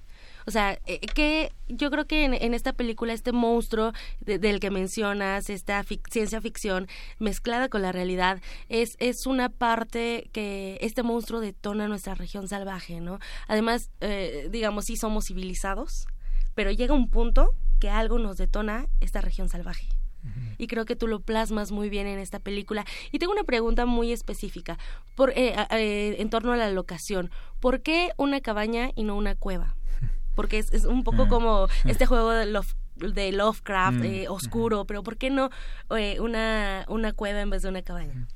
O sea, eh, que yo creo que en, esta película este monstruo del que mencionas, esta ciencia ficción mezclada con la realidad, es, es una parte que este monstruo detona nuestra región salvaje, ¿no? Además, eh, digamos, sí somos civilizados, pero llega un punto que algo nos detona esta región salvaje. Y creo que tú lo plasmas muy bien en esta película. Y tengo una pregunta muy específica por, eh, en torno a la locación. ¿Por qué una cabaña y no una cueva? Porque es, un poco ah. como este juego de, de Lovecraft, mm. eh, oscuro, pero ¿por qué no eh, una, una cueva en vez de una cabaña?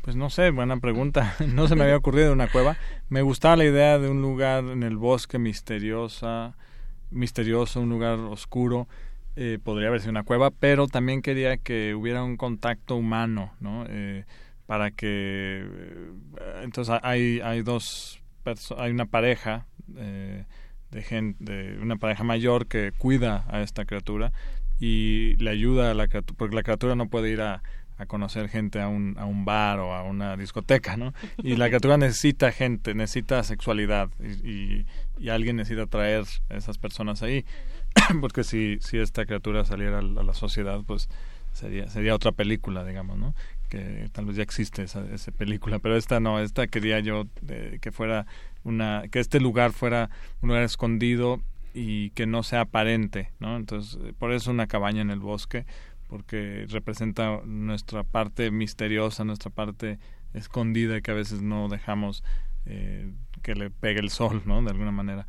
Pues no sé, buena pregunta. No se me había ocurrido una cueva. Me gustaba la idea de un lugar en el bosque misteriosa, misterioso, un lugar oscuro. Eh, podría haber sido una cueva, pero también quería que hubiera un contacto humano, ¿no? para que entonces hay hay dos hay una pareja de, gente, de una pareja mayor que cuida a esta criatura y le ayuda a la criatura, porque la criatura no puede ir a, a conocer gente a un, a un bar o a una discoteca, ¿no? Y la criatura necesita gente, necesita sexualidad y, y, alguien necesita traer a esas personas ahí, porque si, si esta criatura saliera a la sociedad, pues sería, sería otra película, digamos, ¿no? Que tal vez ya existe esa, esa película, pero esta no, esta quería yo eh, que fuera una, que este lugar fuera un lugar escondido y que no sea aparente, ¿no? Entonces, por eso una cabaña en el bosque, porque representa nuestra parte misteriosa, nuestra parte escondida que a veces no dejamos eh, que le pegue el sol, ¿no? De alguna manera.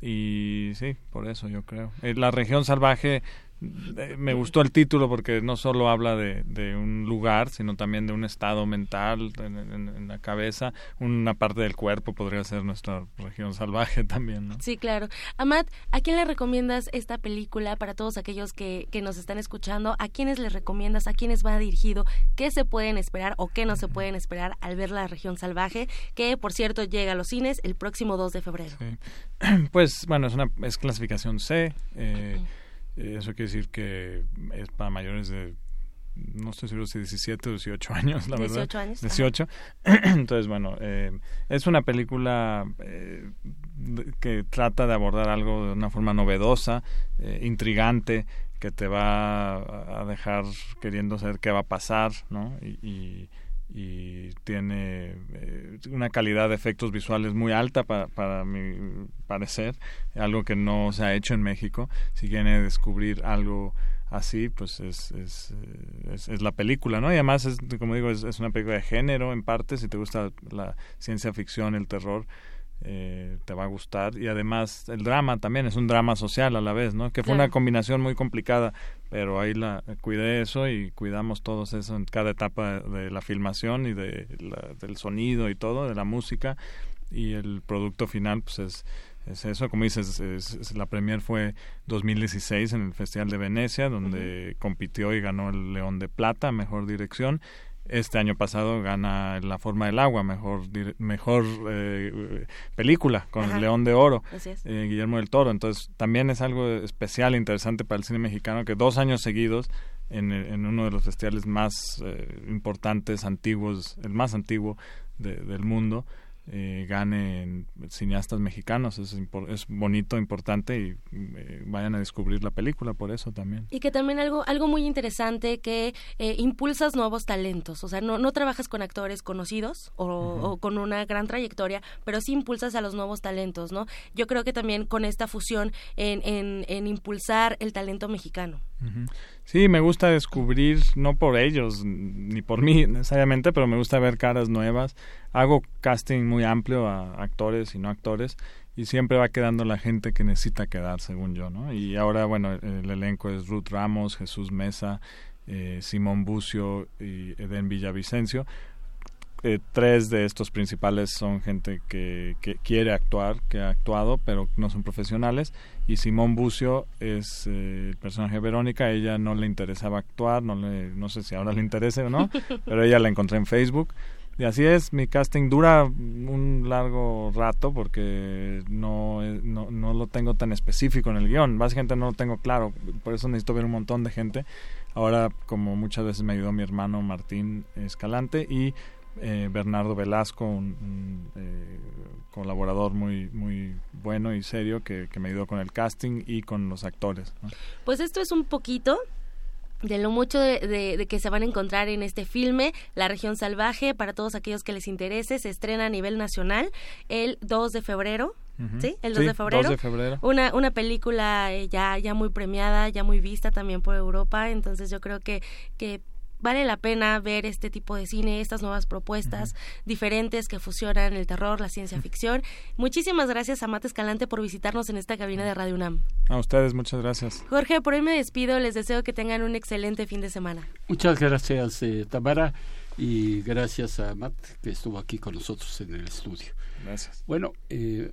Y sí, por eso yo creo. Eh, la región salvaje eh, me gustó el título porque no solo habla de, de, un lugar, sino también de un estado mental en, la cabeza, una parte del cuerpo podría ser nuestra región salvaje también. ¿no? Sí, claro. Amat, ¿a quién le recomiendas esta película para todos aquellos que, que nos están escuchando? ¿A quiénes les recomiendas? ¿A quiénes va dirigido? ¿Qué se pueden esperar o qué no se pueden esperar al ver la región salvaje? Que, por cierto, llega a los cines el próximo 2 de febrero. Pues, bueno, es una es clasificación C. Eh, eso quiere decir que es para mayores de no estoy seguro si 17 o 18 años, la 18 verdad. Años, 18 Entonces, bueno, eh, es una película eh, que trata de abordar algo de una forma novedosa, eh, intrigante, que te va a dejar queriendo saber qué va a pasar, ¿no? y y tiene eh, una calidad de efectos visuales muy alta para, para mi parecer, algo que no se ha hecho en México. Si quieren descubrir algo así, pues es, es, eh, es, la película, ¿no? Y además, es, como digo, es, es una película de género en parte, si te gusta la ciencia ficción, el terror, eh, te va a gustar y además el drama también es un drama social a la vez, ¿no? Que fue una combinación muy complicada, pero ahí la cuidé eso y cuidamos todos eso en cada etapa de la filmación y de del sonido y todo, de la música. Y el producto final pues es es eso, como dices, la premier fue 2016 en el Festival de Venecia, donde compitió y ganó el León de Plata, mejor dirección, este año pasado gana La forma del agua, mejor mejor eh, película con el León de Oro, eh, Guillermo del Toro. Entonces también es algo especial, interesante para el cine mexicano que dos años seguidos en, en uno de los festivales más eh, importantes, antiguos, el más antiguo del mundo, eh, ganen cineastas mexicanos. Es, es bonito, importante y eh, vayan a descubrir la película por eso también. Y que también algo, algo muy interesante que eh, impulsas nuevos talentos. O sea, no, no trabajas con actores conocidos o, con una gran trayectoria, pero sí impulsas a los nuevos talentos, ¿no? Yo creo que también con esta fusión en, en, en impulsar el talento mexicano. Sí, me gusta descubrir, no por ellos, ni por mí necesariamente, pero me gusta ver caras nuevas. Hago casting muy amplio a actores y no actores y siempre va quedando la gente que necesita quedar, según yo, ¿no? Y ahora, bueno, el elenco es Ruth Ramos, Jesús Mesa, eh, Simón Bucio y Eden Villavicencio eh, tres de estos principales son gente que, que, quiere actuar, que ha actuado, pero no son profesionales. Y Simón Bucio es eh, el personaje de Verónica. ella no le interesaba actuar, no, le, no sé si ahora le interese o no, pero ella la encontré en Facebook. Y así es, mi casting dura un largo rato porque no, eh, no, no lo tengo tan específico en el guion. Básicamente no lo tengo claro, por eso necesito ver un montón de gente. Ahora, como muchas veces me ayudó mi hermano Martín Escalante y eh, Bernardo Velasco, un, eh, colaborador muy muy bueno y serio que, me ayudó con el casting y con los actores. Pues esto es un poquito de lo mucho de, que se van a encontrar en este filme, La región salvaje, para todos aquellos que les interese, se estrena a nivel nacional el 2 de febrero. ¿Sí? El 2, de febrero. Una, una película eh, ya, ya muy premiada, ya muy vista también por Europa, entonces yo creo que, que vale la pena ver este tipo de cine, estas nuevas propuestas diferentes que fusionan el terror, la ciencia ficción. Muchísimas gracias a Mate Escalante por visitarnos en esta cabina de Radio UNAM. A ustedes, muchas gracias. Jorge, por hoy me despido, les deseo que tengan un excelente fin de semana. Muchas gracias, eh, Tamara, y gracias a Matt que estuvo aquí con nosotros en el estudio. Gracias. Bueno, eh,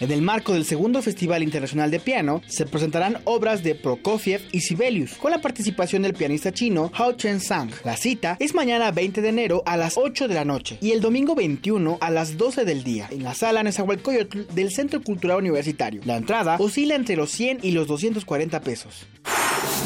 En el marco del segundo Festival Internacional de Piano, se presentarán obras de Prokofiev y Sibelius, con la participación del pianista chino Hao Chen Sang. La cita es mañana 20 de enero a las 8 de la noche y el domingo 21 a las 12 del día, en la sala Nezahualcóyotl del Centro Cultural Universitario. La entrada oscila entre los 100 y los 240 pesos.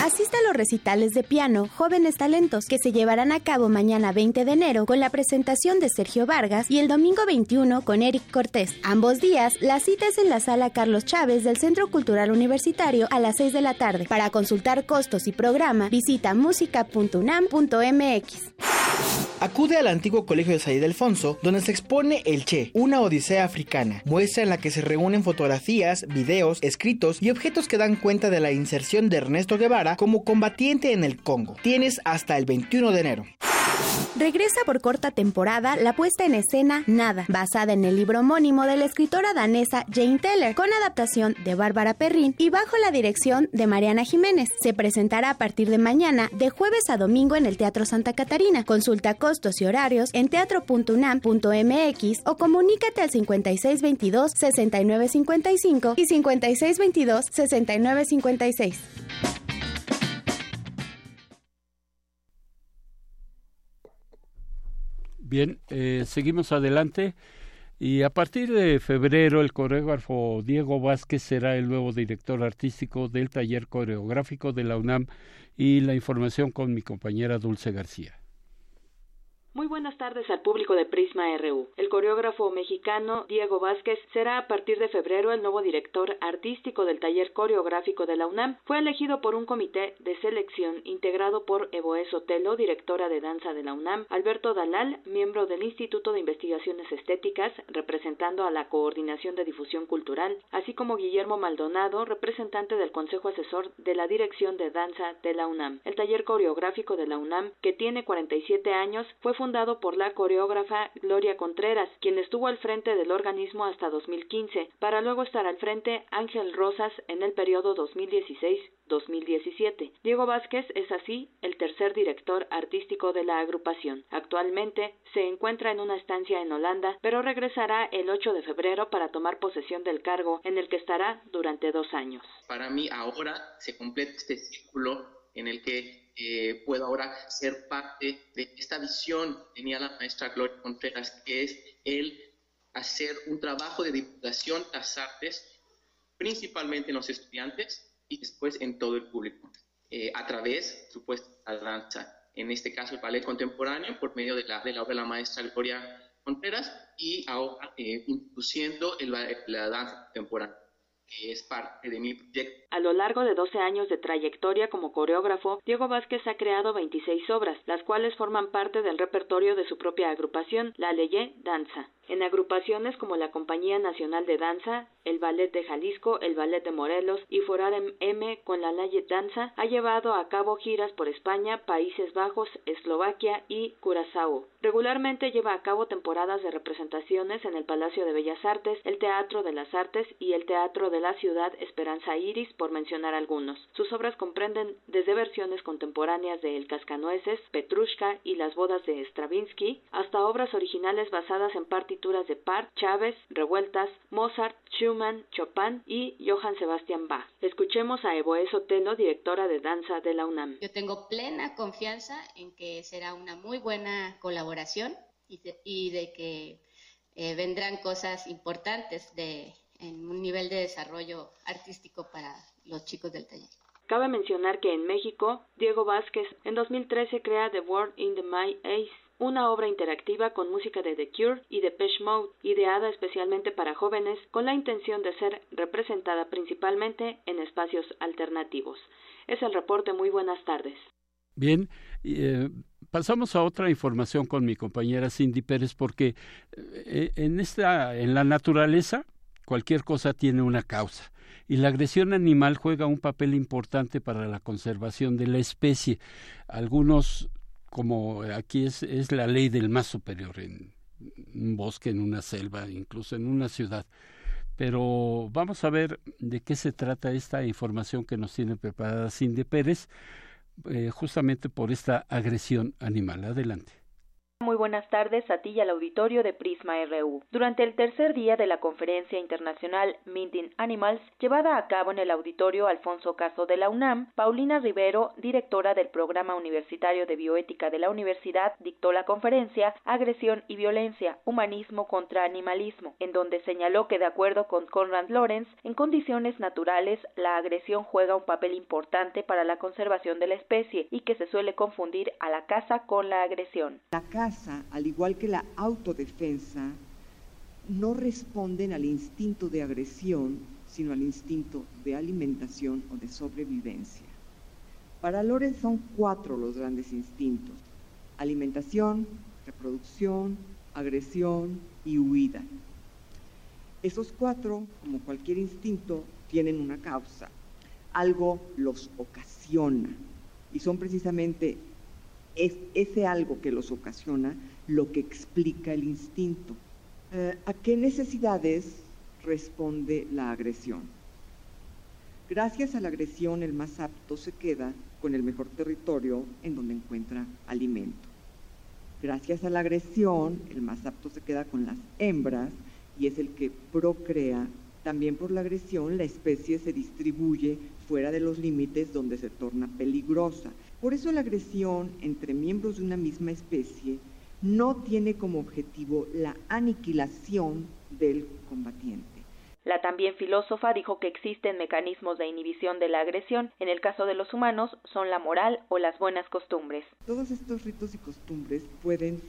Asista a los recitales de piano Jóvenes Talentos que se llevarán a cabo mañana 20 de enero con la presentación de Sergio Vargas y el domingo 21 con Eric Cortés. Ambos días, la cita es en la sala Carlos Chávez del Centro Cultural Universitario a las 6 de la tarde. Para consultar costos y programa, visita música.unam.mx. Acude al antiguo colegio de Said Alfonso, donde se expone El Che, una odisea africana, muestra en la que se reúnen fotografías, videos, escritos y objetos que dan cuenta de la inserción de Ernesto Guevara como combatiente en el Congo. Tienes hasta el 21 de enero. Regresa por corta temporada la puesta en escena Nada, basada en el libro homónimo de la escritora danesa Jane Teller, con adaptación de Bárbara Perrin y bajo la dirección de Mariana Jiménez. Se presentará a partir de mañana, de jueves a domingo en el Teatro Santa Catarina. Consulta costos y horarios en teatro.unam.mx o comunícate al 5622-6955 y 5622-6956. Bien, eh, seguimos adelante. Y a partir de febrero, el coreógrafo Diego Vázquez será el nuevo director artístico del taller coreográfico de la UNAM y la información con mi compañera Dulce García. Muy buenas tardes al público de Prisma RU. El coreógrafo mexicano Diego Vázquez será a partir de febrero el nuevo director artístico del taller coreográfico de la UNAM. Fue elegido por un comité de selección integrado por Evoé Sotelo, directora de danza de la UNAM, Alberto Dalal, miembro del Instituto de Investigaciones Estéticas, representando a la Coordinación de Difusión Cultural, así como Guillermo Maldonado, representante del Consejo Asesor de la Dirección de Danza de la UNAM. El taller coreográfico de la UNAM, que tiene 47 años, fue fundado por la coreógrafa Gloria Contreras, quien estuvo al frente del organismo hasta 2015, para luego estar al frente Ángel Rosas en el periodo 2016-2017. Diego Vázquez es así el tercer director artístico de la agrupación. Actualmente se encuentra en una estancia en Holanda, pero regresará el 8 de febrero para tomar posesión del cargo en el que estará durante dos años. Para mí ahora se completa este círculo en el que eh, puedo ahora ser parte de esta visión que tenía la maestra Gloria Contreras, que es el hacer un trabajo de divulgación las artes, principalmente en los estudiantes y después en todo el público, eh, a través, supuesto, de la danza, en este caso el ballet contemporáneo, por medio de la, de la obra de la maestra Gloria Contreras, y ahora eh, introduciendo el, la danza contemporánea A lo largo de 12 años de trayectoria como coreógrafo, Diego Vázquez ha creado 26 obras, las cuales forman parte del repertorio de su propia agrupación, La Leye Danza. En agrupaciones como la Compañía Nacional de Danza, el Ballet de Jalisco, el Ballet de Morelos y Forarem M con la Leye Danza, ha llevado a cabo giras por España, Países Bajos, Eslovaquia y Curazao. Regularmente lleva a cabo temporadas de representaciones en el Palacio de Bellas Artes, el Teatro de las Artes y el Teatro de la Ciudad Esperanza Iris, por mencionar algunos. Sus obras comprenden desde versiones contemporáneas de El Cascanueces, Petrushka y Las Bodas de Stravinsky, hasta obras originales basadas en partituras de Part, Chávez, Revueltas, Mozart, Schumann, Chopin y Johann Sebastian Bach. Escuchemos a Evoe Sotelo, directora de danza de la UNAM. Yo tengo plena confianza en que será una muy buena colaboración y de, y de que eh, vendrán cosas importantes de en un nivel de desarrollo artístico para los chicos del taller. Cabe mencionar que en México, Diego Vázquez en 2013 crea The World in the My Ace, una obra interactiva con música de The Cure y Depeche Mode, ideada especialmente para jóvenes con la intención de ser representada principalmente en espacios alternativos. Es el reporte. Muy buenas tardes. Bien, eh, pasamos a otra información con mi compañera Cindy Pérez porque eh, en esta en la naturaleza cualquier cosa tiene una causa y la agresión animal juega un papel importante para la conservación de la especie. Algunos, como aquí es, es la ley del más superior en un bosque, en una selva, incluso en una ciudad. Pero vamos a ver de qué se trata esta información que nos tiene preparada Cindy Pérez, eh, justamente por esta agresión animal. Adelante. Muy buenas tardes a ti y al auditorio de Prisma RU. Durante el tercer día de la conferencia internacional Minting Animals, llevada a cabo en el auditorio Alfonso Caso de la UNAM, Paulina Rivero, directora del Programa Universitario de Bioética de la Universidad, dictó la conferencia Agresión y Violencia, Humanismo contra Animalismo, en donde señaló que de acuerdo con Conrad Lorenz, en condiciones naturales la agresión juega un papel importante para la conservación de la especie y que se suele confundir a la caza con la agresión al igual que la autodefensa, no responden al instinto de agresión, sino al instinto de alimentación o de sobrevivencia. Para Lorenz son cuatro los grandes instintos. Alimentación, reproducción, agresión y huida. Esos cuatro, como cualquier instinto, tienen una causa. Algo los ocasiona. Y son precisamente es ese algo que los ocasiona lo que explica el instinto. Eh, ¿A qué necesidades responde la agresión? Gracias a la agresión el más apto se queda con el mejor territorio en donde encuentra alimento. Gracias a la agresión el más apto se queda con las hembras y es el que procrea. También por la agresión la especie se distribuye fuera de los límites donde se torna peligrosa por eso la agresión entre miembros de una misma especie no tiene como objetivo la aniquilación del combatiente. La también filósofa dijo que existen mecanismos de inhibición de la agresión. En el caso de los humanos son la moral o las buenas costumbres. Todos estos ritos y costumbres pueden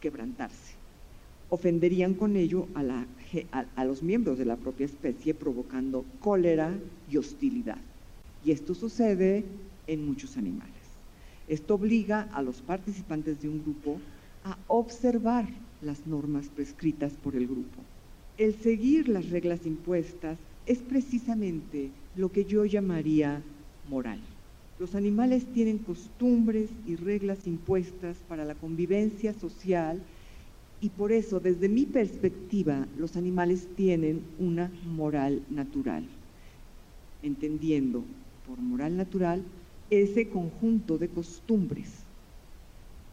quebrantarse. Ofenderían con ello a, a los miembros de la propia especie provocando cólera y hostilidad. Y esto sucede en muchos animales. Esto obliga a los participantes de un grupo a observar las normas prescritas por el grupo. El seguir las reglas impuestas es precisamente lo que yo llamaría moral. Los animales tienen costumbres y reglas impuestas para la convivencia social y por eso, desde mi perspectiva, los animales tienen una moral natural, entendiendo por moral natural ese conjunto de costumbres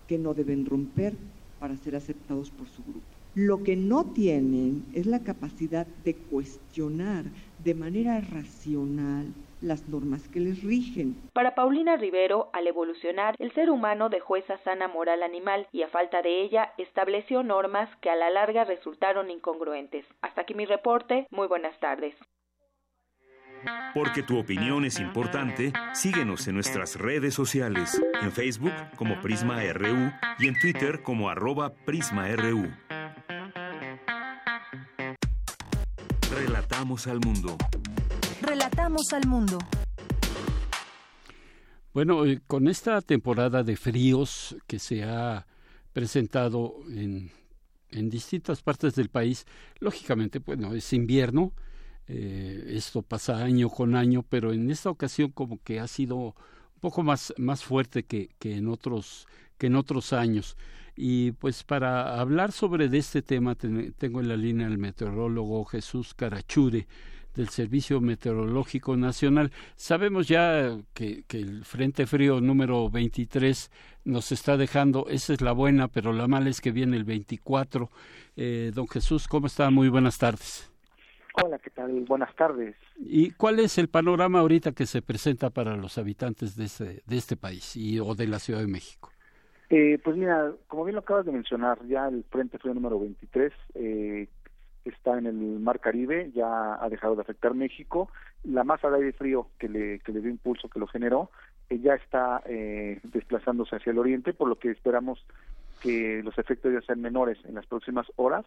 que no deben romper para ser aceptados por su grupo. Lo que no tienen es la capacidad de cuestionar de manera racional las normas que les rigen. Para Paulina Rivero, al evolucionar, el ser humano dejó esa sana moral animal y a falta de ella estableció normas que a la larga resultaron incongruentes. Hasta aquí mi reporte. Muy buenas tardes. Porque tu opinión es importante, síguenos en nuestras redes sociales, en Facebook como Prisma RU y en Twitter como arroba PrismaRU. Relatamos al mundo. Relatamos al mundo. Bueno, eh, con esta temporada de fríos que se ha presentado en, en distintas partes del país, lógicamente, bueno, es invierno, eh, esto pasa año con año, pero en esta ocasión como que ha sido un poco más, más fuerte que, que, en otros, que en otros años. Y pues para hablar sobre de este tema tengo en la línea el meteorólogo Jesús Carachure del Servicio Meteorológico Nacional. Sabemos ya que, que, el Frente Frío número 23 nos está dejando, esa es la buena, pero la mala es que viene el 24. Eh, don Jesús, ¿cómo está? Muy buenas tardes. Hola, ¿qué tal? Buenas tardes. ¿Y cuál es el panorama ahorita que se presenta para los habitantes de este, de este país y, o de la Ciudad de México? Eh, pues mira, como bien lo acabas de mencionar, ya el Frente Frío número 23 eh, está en el Mar Caribe, ya ha dejado de afectar México. La masa de aire frío que le, que le dio impulso, que lo generó, eh, ya está eh, desplazándose hacia el oriente, por lo que esperamos que los efectos ya sean menores en las próximas horas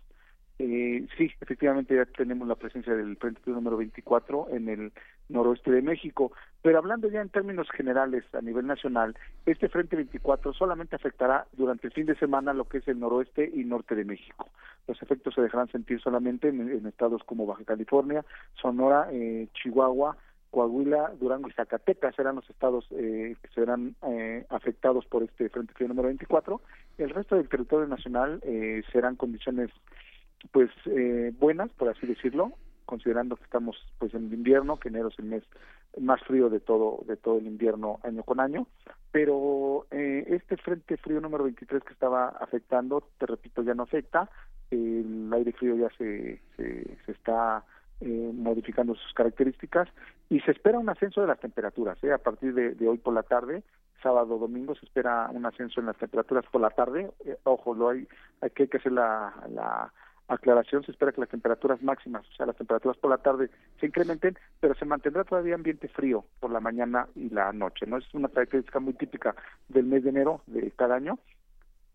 eh, sí, efectivamente ya tenemos la presencia del Frente Frío número 24 en el noroeste de México, pero hablando ya en términos generales a nivel nacional, este Frente 24 solamente afectará durante el fin de semana lo que es el noroeste y norte de México. Los efectos se dejarán sentir solamente en, estados como Baja California, Sonora, eh, Chihuahua, Coahuila, Durango y Zacatecas serán los estados eh, que serán eh, afectados por este Frente Frío número 24. El resto del territorio nacional eh, serán condiciones pues eh, buenas, por así decirlo, considerando que estamos pues en invierno, que enero es el mes más frío de todo de todo el invierno año con año, pero eh, este frente frío número 23 que estaba afectando, te repito, ya no afecta, el aire frío ya se, se, está eh, modificando sus características y se espera un ascenso de las temperaturas. ¿eh? A partir de, hoy por la tarde, sábado, domingo, se espera un ascenso en las temperaturas por la tarde. Eh, ojo, lo hay, hay que, hacer la, la aclaración, se espera que las temperaturas máximas, o sea, las temperaturas por la tarde se incrementen, pero se mantendrá todavía ambiente frío por la mañana y la noche, ¿no? Es una característica muy típica del mes de enero de cada año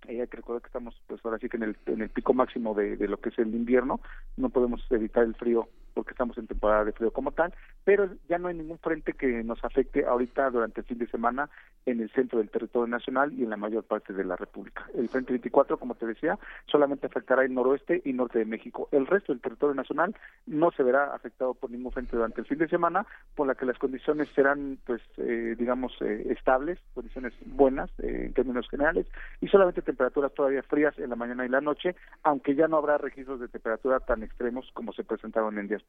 hay que recordar que estamos pues ahora sí que en el, en el pico máximo de, de, lo que es el invierno, no podemos evitar el frío porque estamos en temporada de frío como tal, pero ya no hay ningún frente que nos afecte ahorita durante el fin de semana en el centro del territorio nacional y en la mayor parte de la República. El frente 24, como te decía, solamente afectará el noroeste y norte de México. El resto del territorio nacional no se verá afectado por ningún frente durante el fin de semana, por la que las condiciones serán, pues, eh, digamos, eh, estables, condiciones buenas eh, en términos generales, y solamente temperaturas todavía frías en la mañana y la noche, aunque ya no habrá registros de temperatura tan extremos como se presentaron en días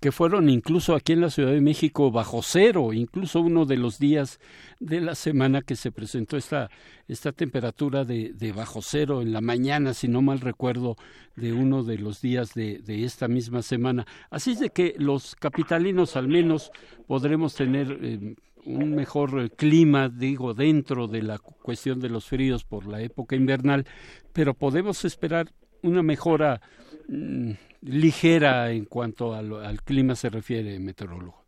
Que fueron incluso aquí en la Ciudad de México bajo cero, incluso uno de los días de la semana que se presentó esta, esta temperatura de, de bajo cero en la mañana, si no mal recuerdo, de uno de los días de, de esta misma semana. Así es de que los capitalinos al menos podremos tener... Eh, un mejor clima, digo, dentro de la cuestión de los fríos por la época invernal, pero podemos esperar una mejora mm, ligera en cuanto al, clima se refiere, meteorólogo.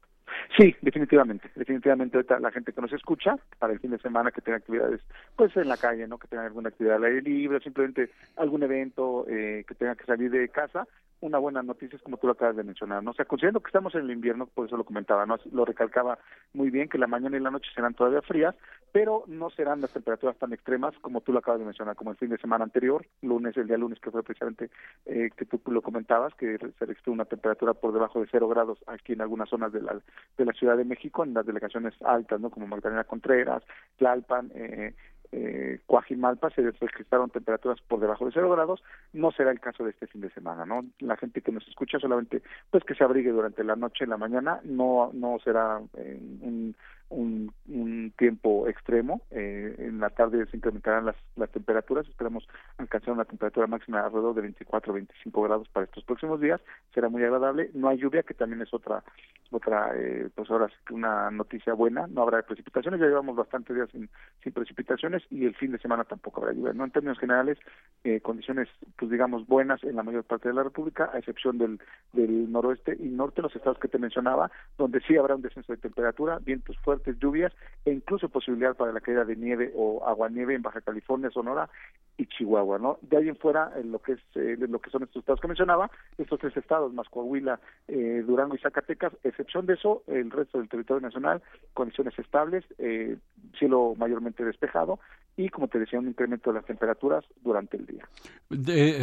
Sí, definitivamente, definitivamente ahorita la gente que nos escucha para el fin de semana que tenga actividades pues en la calle, ¿no? Que tenga alguna actividad al aire libre, simplemente algún evento eh, que tenga que salir de casa, una buena noticia es como tú lo acabas de mencionar, ¿no? O sea, considerando que estamos en el invierno, por eso lo comentaba, ¿no? Lo recalcaba muy bien, que la mañana y la noche serán todavía frías, pero no serán las temperaturas tan extremas como tú lo acabas de mencionar, como el fin de semana anterior, lunes, el día lunes que fue precisamente eh, que tú lo comentabas, que se registró una temperatura por debajo de cero grados aquí en algunas zonas de la, de la Ciudad de México, en las delegaciones altas, ¿no? Como Magdalena Contreras, Tlalpan, eh, eh, Coajimalpa se registraron temperaturas por debajo de cero grados, no será el caso de este fin de semana, ¿no? La gente que nos escucha solamente, pues que se abrigue durante la noche, en la mañana, no, no será eh, un, un, un tiempo extremo. Eh, en la tarde se incrementarán las, las temperaturas. Esperamos alcanzar una temperatura máxima alrededor de 24 o 25 grados para estos próximos días. Será muy agradable. No hay lluvia, que también es otra, otra eh, pues ahora una noticia buena. No habrá precipitaciones. Ya llevamos bastantes días sin, sin precipitaciones y el fin de semana tampoco habrá lluvia. No en términos generales, eh, condiciones, pues digamos, buenas en la mayor parte de la República, a excepción del, del noroeste y norte, los estados que te mencionaba, donde sí habrá un descenso de temperatura, vientos fuertes lluvias e incluso posibilidad para la caída de nieve o aguanieve en Baja California, Sonora y Chihuahua, ¿no? De ahí en fuera, en lo que es eh, lo que son estos estados que mencionaba, estos tres estados más Coahuila, eh, Durango y Zacatecas, excepción de eso, el resto del territorio nacional, condiciones estables, eh, cielo mayormente despejado y, como te decía, un incremento de las temperaturas durante el día.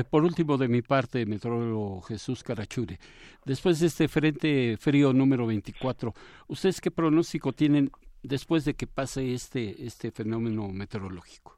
por último, de mi parte, metrólogo Jesús Carachure, después de este frente frío número 24, ¿ustedes qué pronóstico tienen después de que pase este, este fenómeno meteorológico?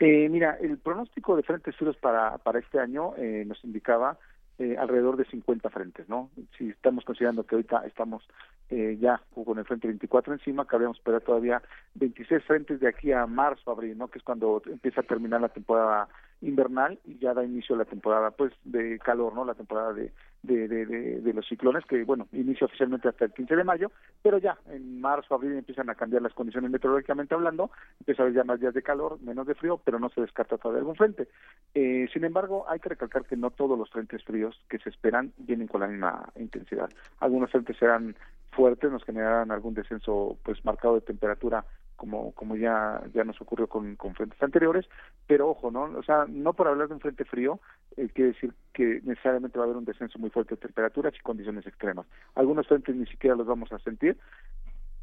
Eh, mira, el pronóstico de frentes fríos para, para este año eh, nos indicaba eh, alrededor de 50 frentes, ¿no? Si estamos considerando que ahorita estamos eh, ya con el frente 24 encima, cabríamos esperar todavía 26 frentes de aquí a marzo, abril, ¿no? Que es cuando empieza a terminar la temporada invernal y ya da inicio la temporada, pues, de calor, ¿no? La temporada de, de, de, de, los ciclones, que bueno, inicia oficialmente hasta el 15 de mayo, pero ya en marzo, abril empiezan a cambiar las condiciones meteorológicamente hablando, empieza a haber ya más días de calor, menos de frío, pero no se descarta todavía algún frente. Eh, sin embargo, hay que recalcar que no todos los frentes fríos que se esperan vienen con la misma intensidad. Algunos frentes serán fuertes, nos generarán algún descenso pues marcado de temperatura como como ya ya nos ocurrió con, con frentes anteriores pero ojo no o sea no por hablar de un frente frío eh, quiere decir que necesariamente va a haber un descenso muy fuerte de temperaturas y condiciones extremas. Algunos frentes ni siquiera los vamos a sentir.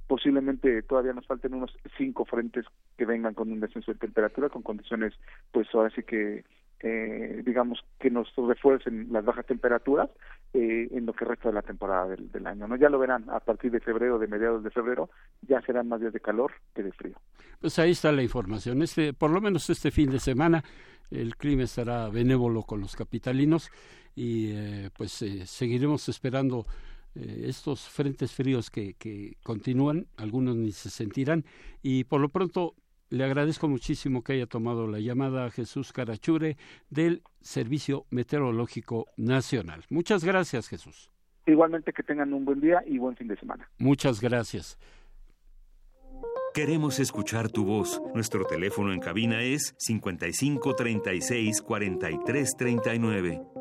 Posiblemente todavía nos falten unos cinco frentes que vengan con un descenso de temperatura con condiciones pues ahora sí que eh, digamos, que nos refuercen las bajas temperaturas eh, en lo que resta de la temporada del, año. no Ya lo verán, a partir de febrero, de mediados de febrero, ya serán más días de calor que de frío. Pues ahí está la información. Este, por lo menos este fin de semana el clima estará benévolo con los capitalinos y eh, pues seguiremos esperando estos frentes fríos que, que continúan, algunos ni se sentirán y por lo pronto le agradezco muchísimo que haya tomado la llamada a Jesús Carachure del Servicio Meteorológico Nacional. Muchas gracias, Jesús. Igualmente que tengan un buen día y buen fin de semana. Muchas gracias. Queremos escuchar tu voz. Nuestro teléfono en cabina es 55 36 43 39.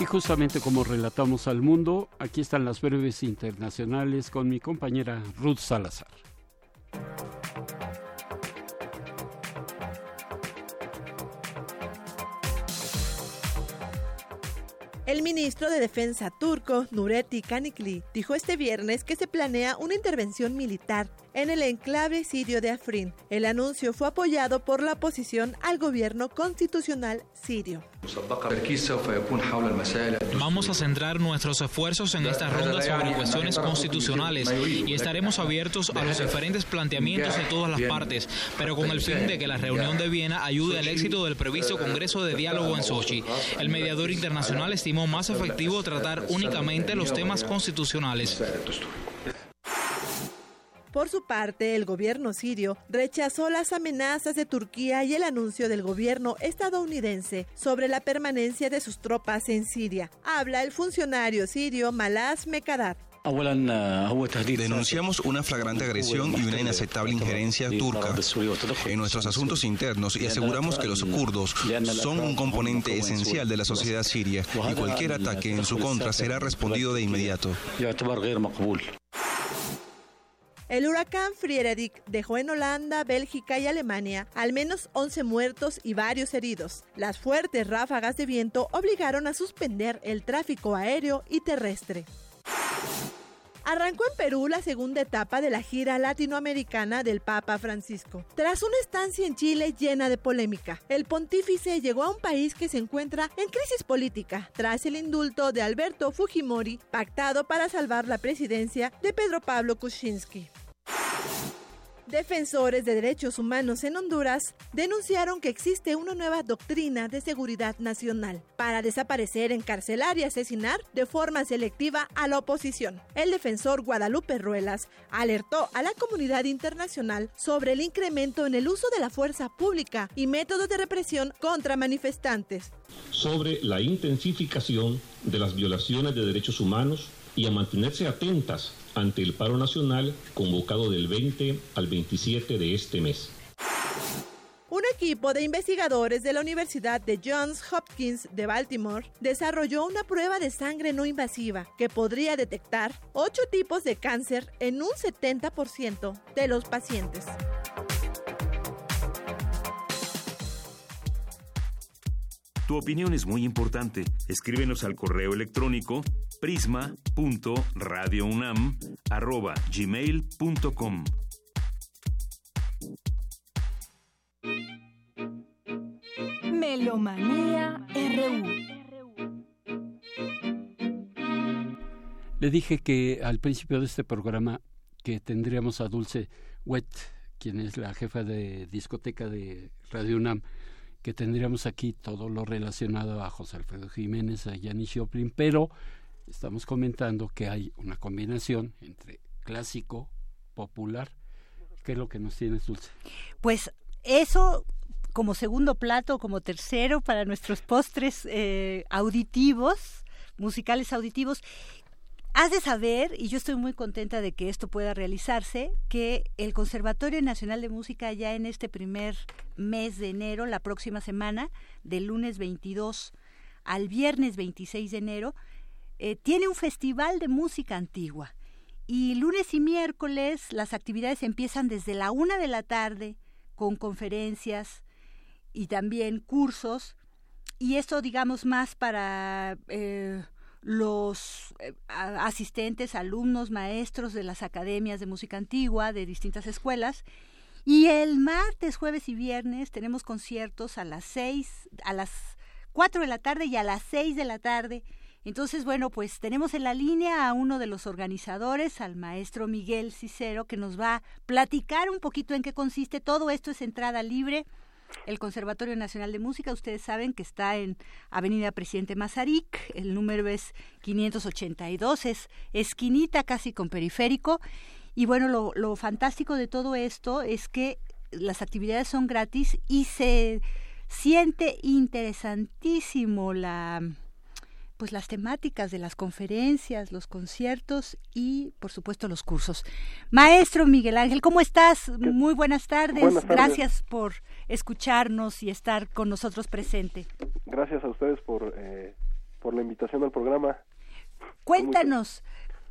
Y justamente como relatamos al mundo, aquí están las breves internacionales con mi compañera Ruth Salazar. El ministro de Defensa turco, Nuretti Canicli, dijo este viernes que se planea una intervención militar en el enclave sirio de Afrin. El anuncio fue apoyado por la oposición al gobierno constitucional sirio. Vamos a centrar nuestros esfuerzos en esta ronda sobre cuestiones constitucionales y estaremos abiertos a los diferentes planteamientos de todas las partes, pero con el fin de que la reunión de Viena ayude al éxito del previsto Congreso de Diálogo en Sochi. El mediador internacional estimó más efectivo tratar únicamente los temas constitucionales. Por su parte, el gobierno sirio rechazó las amenazas de Turquía y el anuncio del gobierno estadounidense sobre la permanencia de sus tropas en Siria. Habla el funcionario sirio Malas Mekadad. Denunciamos una flagrante agresión y una inaceptable injerencia turca en nuestros asuntos internos y aseguramos que los kurdos son un componente esencial de la sociedad siria y cualquier ataque en su contra será respondido de inmediato. El huracán Friedrich dejó en Holanda, Bélgica y Alemania al menos 11 muertos y varios heridos. Las fuertes ráfagas de viento obligaron a suspender el tráfico aéreo y terrestre. Arrancó en Perú la segunda etapa de la gira latinoamericana del Papa Francisco. Tras una estancia en Chile llena de polémica, el pontífice llegó a un país que se encuentra en crisis política tras el indulto de Alberto Fujimori pactado para salvar la presidencia de Pedro Pablo Kuczynski. Defensores de derechos humanos en Honduras denunciaron que existe una nueva doctrina de seguridad nacional para desaparecer, encarcelar y asesinar de forma selectiva a la oposición. El defensor Guadalupe Ruelas alertó a la comunidad internacional sobre el incremento en el uso de la fuerza pública y métodos de represión contra manifestantes. Sobre la intensificación de las violaciones de derechos humanos y a mantenerse atentas ante el paro nacional convocado del 20 al 27 de este mes. Un equipo de investigadores de la Universidad de Johns Hopkins de Baltimore desarrolló una prueba de sangre no invasiva que podría detectar ocho tipos de cáncer en un 70% de los pacientes. Tu opinión es muy importante. Escríbenos al correo electrónico prisma.radiounam@gmail.com. Melomanía RU. Le dije que al principio de este programa que tendríamos a Dulce Wet, quien es la jefa de discoteca de Radio UNAM, que tendríamos aquí todo lo relacionado a José Alfredo Jiménez, a Janis Joplin, pero estamos comentando que hay una combinación entre clásico, popular. ¿Qué es lo que nos tienes, Dulce? Pues eso como segundo plato, como tercero para nuestros postres eh, auditivos, musicales auditivos, Has de saber, y yo estoy muy contenta de que esto pueda realizarse, que el Conservatorio Nacional de Música ya en este primer mes de enero, la próxima semana, del lunes 22 al viernes 26 de enero, eh, tiene un festival de música antigua. Y lunes y miércoles las actividades empiezan desde la una de la tarde con conferencias y también cursos. Y esto, digamos, más para eh, los eh, asistentes, alumnos, maestros de las academias de música antigua de distintas escuelas. Y el martes, jueves y viernes tenemos conciertos a las seis, a las cuatro de la tarde y a las seis de la tarde entonces, bueno, pues tenemos en la línea a uno de los organizadores, al maestro Miguel Cicero, que nos va a platicar un poquito en qué consiste. Todo esto es entrada libre. El Conservatorio Nacional de Música, ustedes saben que está en Avenida Presidente Mazarik, el número es 582, es esquinita casi con periférico. Y bueno, lo, lo fantástico de todo esto es que las actividades son gratis y se siente interesantísimo la pues las temáticas de las conferencias, los conciertos y por supuesto los cursos. Maestro Miguel Ángel, ¿cómo estás? Muy buenas tardes. Gracias por escucharnos y estar con nosotros presente. Gracias a ustedes por, eh, por la invitación al programa. Cuéntanos,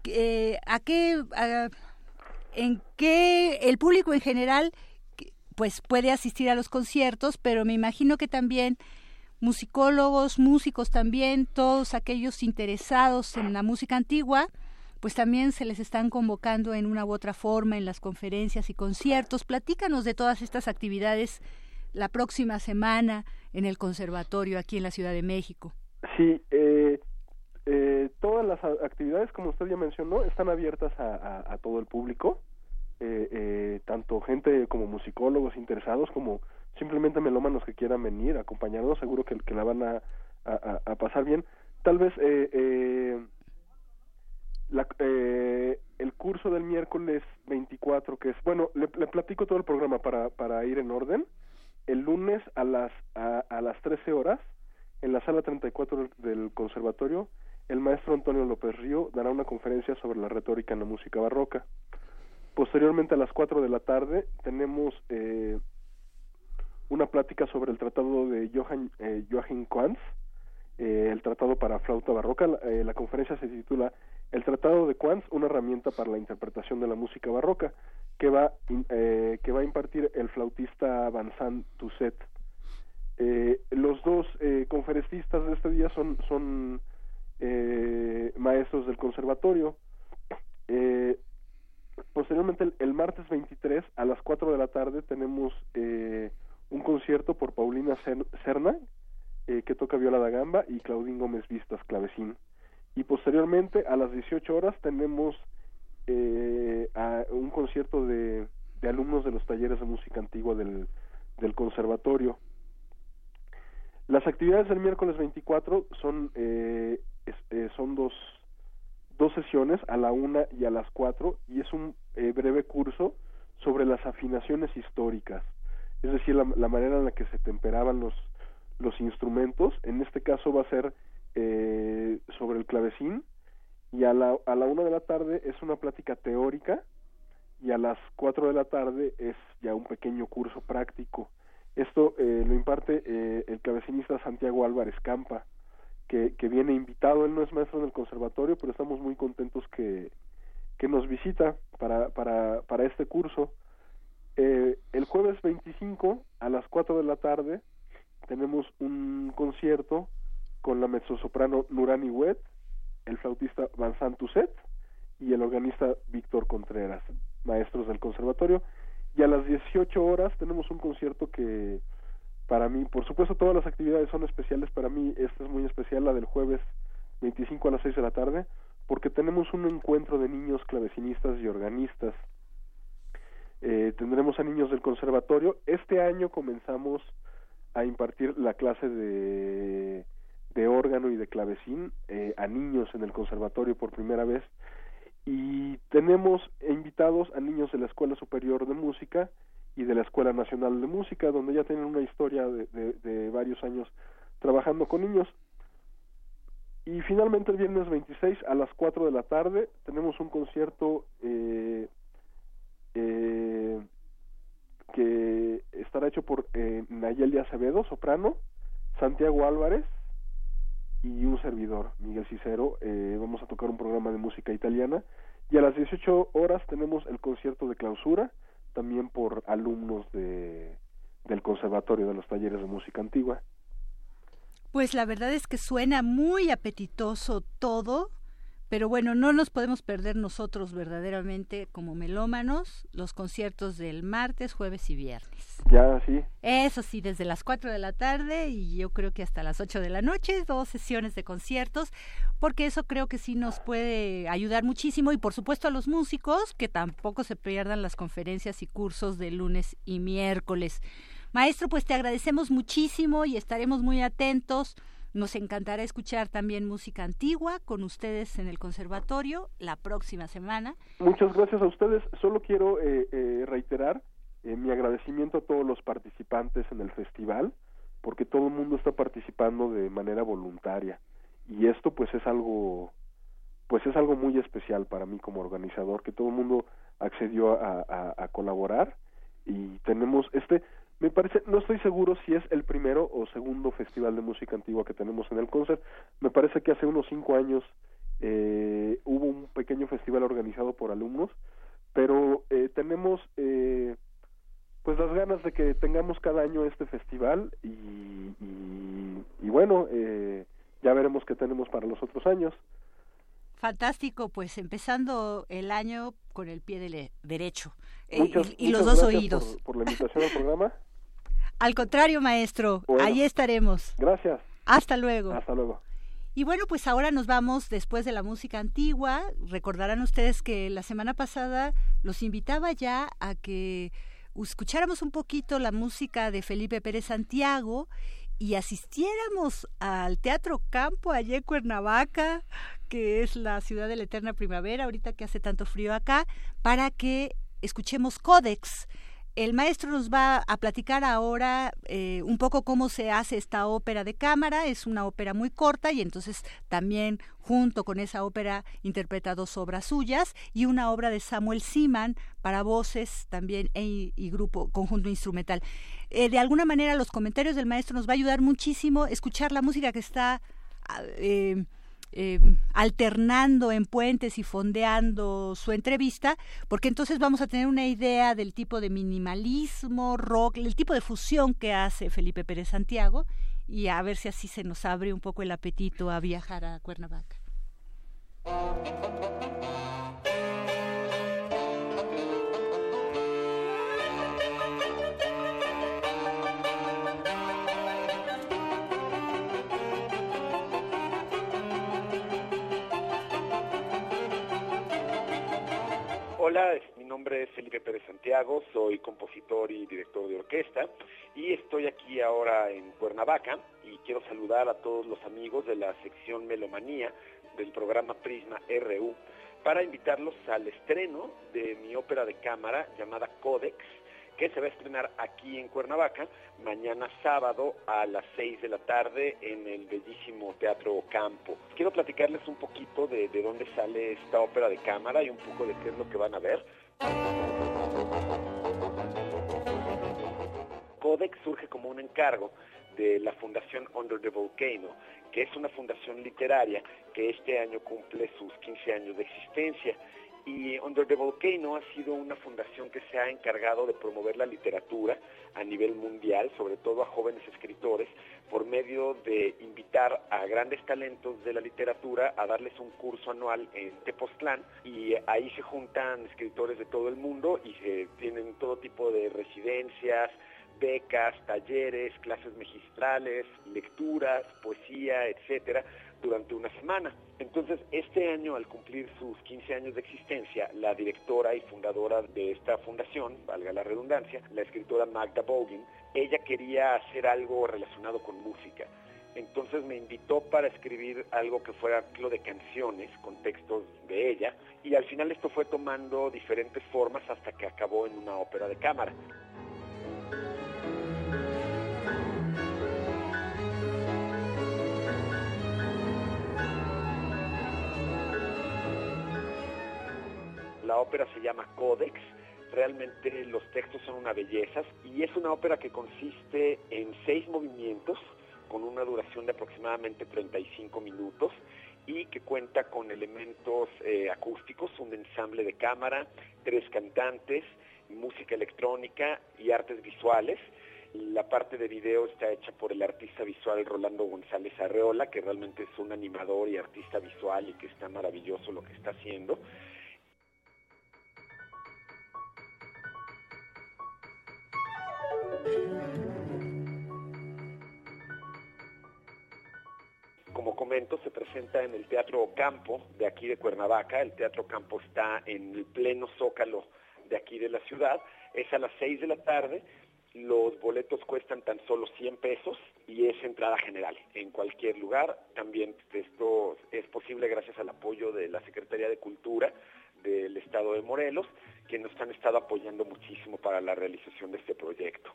eh, ¿a qué, en qué el público en general pues puede asistir a los conciertos, pero me imagino que también musicólogos, músicos también, todos aquellos interesados en la música antigua, pues también se les están convocando en una u otra forma en las conferencias y conciertos. Platícanos de todas estas actividades la próxima semana en el conservatorio aquí en la Ciudad de México. Sí, eh, eh, todas las actividades, como usted ya mencionó, están abiertas a, todo el público, eh, tanto gente como musicólogos interesados como simplemente melómanos que quieran venir, acompañarnos, seguro que, que la van a, a, pasar bien. Tal vez eh, eh, la, eh, el curso del miércoles 24, que es, bueno, le, platico todo el programa para, para ir en orden. El lunes a las, a, a las 13 horas, en la sala 34 del conservatorio, el maestro Antonio López Río dará una conferencia sobre la retórica en la música barroca. Posteriormente a las 4 de la tarde tenemos eh, una plática sobre el tratado de Johann, eh, Joachim Quanz, eh, el tratado para flauta barroca. Eh, la conferencia se titula El tratado de Quanz, una herramienta para la interpretación de la música barroca, que va, que va a impartir el flautista Vincent Tousset. los dos conferencistas de este día son, son maestros del conservatorio. posteriormente, el, el, martes 23 a las 4 de la tarde tenemos un concierto por Paulina Cerna, eh, que toca viola da gamba, y Claudín Gómez Vistas, clavecín. Y posteriormente, a las 18 horas, tenemos eh, un concierto de, alumnos de los talleres de música antigua del, conservatorio. Las actividades del miércoles 24 son, eh, son dos, dos sesiones, a la una y a las cuatro, y es un breve curso sobre las afinaciones históricas es decir, la, manera en la que se temperaban los, los instrumentos. En este caso va a ser eh, sobre el clavecín y a la, a la una de la tarde es una plática teórica y a las cuatro de la tarde es ya un pequeño curso práctico. Esto eh, lo imparte eh, el clavecinista Santiago Álvarez Campa, que, viene invitado. Él no es maestro en el conservatorio, pero estamos muy contentos que, que nos visita para, para, para este curso. Eh, el jueves 25 a las 4 de la tarde tenemos un concierto con la mezzosoprano Nurani Wet, el flautista Vincent Tousset y el organista Víctor Contreras, maestros del conservatorio. Y a las 18 horas tenemos un concierto que para mí, por supuesto todas las actividades son especiales, para mí esta es muy especial, la del jueves 25 a las 6 de la tarde, porque tenemos un encuentro de niños clavecinistas y organistas eh, tendremos a niños del conservatorio. Este año comenzamos a impartir la clase de, de órgano y de clavecín eh, a niños en el conservatorio por primera vez y tenemos invitados a niños de la Escuela Superior de Música y de la Escuela Nacional de Música, donde ya tienen una historia de, de, varios años trabajando con niños. Y finalmente el viernes 26 a las 4 de la tarde tenemos un concierto eh, eh, que estará hecho por eh, Nayeli Acevedo, soprano, Santiago Álvarez, y un servidor, Miguel Cicero. Eh, vamos a tocar un programa de música italiana y a las 18 horas tenemos el concierto de clausura, también por alumnos de, del Conservatorio de los Talleres de Música Antigua. Pues la verdad es que suena muy apetitoso todo. Pero bueno, no nos podemos perder nosotros verdaderamente como melómanos los conciertos del martes, jueves y viernes. Ya, sí. Eso sí, desde las 4 de la tarde y yo creo que hasta las 8 de la noche, dos sesiones de conciertos, porque eso creo que sí nos puede ayudar muchísimo y por supuesto a los músicos que tampoco se pierdan las conferencias y cursos de lunes y miércoles. Maestro, pues te agradecemos muchísimo y estaremos muy atentos nos encantará escuchar también música antigua con ustedes en el conservatorio la próxima semana. Muchas gracias a ustedes. Solo quiero eh, eh, reiterar eh, mi agradecimiento a todos los participantes en el festival, porque todo el mundo está participando de manera voluntaria y esto pues es algo pues es algo muy especial para mí como organizador que todo el mundo accedió a, a colaborar y tenemos este me parece, no estoy seguro si es el primero o segundo festival de música antigua que tenemos en el concert. Me parece que hace unos cinco años eh, hubo un pequeño festival organizado por alumnos, pero eh, tenemos eh, pues las ganas de que tengamos cada año este festival y, y, bueno, eh, ya veremos qué tenemos para los otros años. Fantástico, pues empezando el año con el pie derecho muchas, y, los dos oídos. por la invitación al programa. Al contrario, maestro, ahí estaremos. Gracias. Hasta luego. Hasta luego. Y bueno, pues ahora nos vamos después de la música antigua. Recordarán ustedes que la semana pasada los invitaba ya a que escucháramos un poquito la música de Felipe Pérez Santiago y asistiéramos al Teatro Campo allá en Cuernavaca, que es la ciudad de la eterna primavera, ahorita que hace tanto frío acá, para que escuchemos Codex el maestro nos va a platicar ahora eh, un poco cómo se hace esta ópera de cámara. Es una ópera muy corta y entonces también junto con esa ópera interpreta dos obras suyas y una obra de Samuel Siman para voces también e, y grupo conjunto instrumental. Eh, de alguna manera los comentarios del maestro nos va a ayudar muchísimo escuchar la música que está ah, eh, eh, alternando en puentes y fondeando su entrevista, porque entonces vamos a tener una idea del tipo de minimalismo, rock, el tipo de fusión que hace Felipe Pérez Santiago y a ver si así se nos abre un poco el apetito a viajar a Cuernavaca. Hola, mi nombre es Felipe Pérez Santiago, soy compositor y director de orquesta y estoy aquí ahora en Cuernavaca y quiero saludar a todos los amigos de la sección Melomanía del programa Prisma RU para invitarlos al estreno de mi ópera de cámara llamada Codex que se va a estrenar aquí en Cuernavaca mañana sábado a las 6 de la tarde en el bellísimo Teatro Campo. Quiero platicarles un poquito de, de dónde sale esta ópera de cámara y un poco de qué es lo que van a ver. Codex surge como un encargo de la Fundación Under the Volcano, que es una fundación literaria que este año cumple sus 15 años de existencia y Under the Volcano ha sido una fundación que se ha encargado de promover la literatura a nivel mundial, sobre todo a jóvenes escritores, por medio de invitar a grandes talentos de la literatura a darles un curso anual en Tepoztlán. Y ahí se juntan escritores de todo el mundo y se tienen todo tipo de residencias, becas, talleres, clases magistrales, lecturas, poesía, etcétera, durante una semana. Entonces, este año, al cumplir sus 15 años de existencia, la directora y fundadora de esta fundación, valga la redundancia, la escritora Magda Bogin, ella quería hacer algo relacionado con música. Entonces me invitó para escribir algo que fuera ciclo de canciones con textos de ella y al final esto fue tomando diferentes formas hasta que acabó en una ópera de cámara. La ópera se llama Codex, realmente los textos son una belleza y es una ópera que consiste en seis movimientos con una duración de aproximadamente 35 minutos y que cuenta con elementos eh, acústicos, un ensamble de cámara, tres cantantes, música electrónica y artes visuales. La parte de video está hecha por el artista visual Rolando González Arreola, que realmente es un animador y artista visual y que está maravilloso lo que está haciendo. Como comento, se presenta en el Teatro Campo de aquí de Cuernavaca. El Teatro Campo está en el pleno zócalo de aquí de la ciudad. Es a las 6 de la tarde. Los boletos cuestan tan solo 100 pesos y es entrada general en cualquier lugar. También esto es posible gracias al apoyo de la Secretaría de Cultura del Estado de Morelos, que nos han estado apoyando muchísimo para la realización de este proyecto.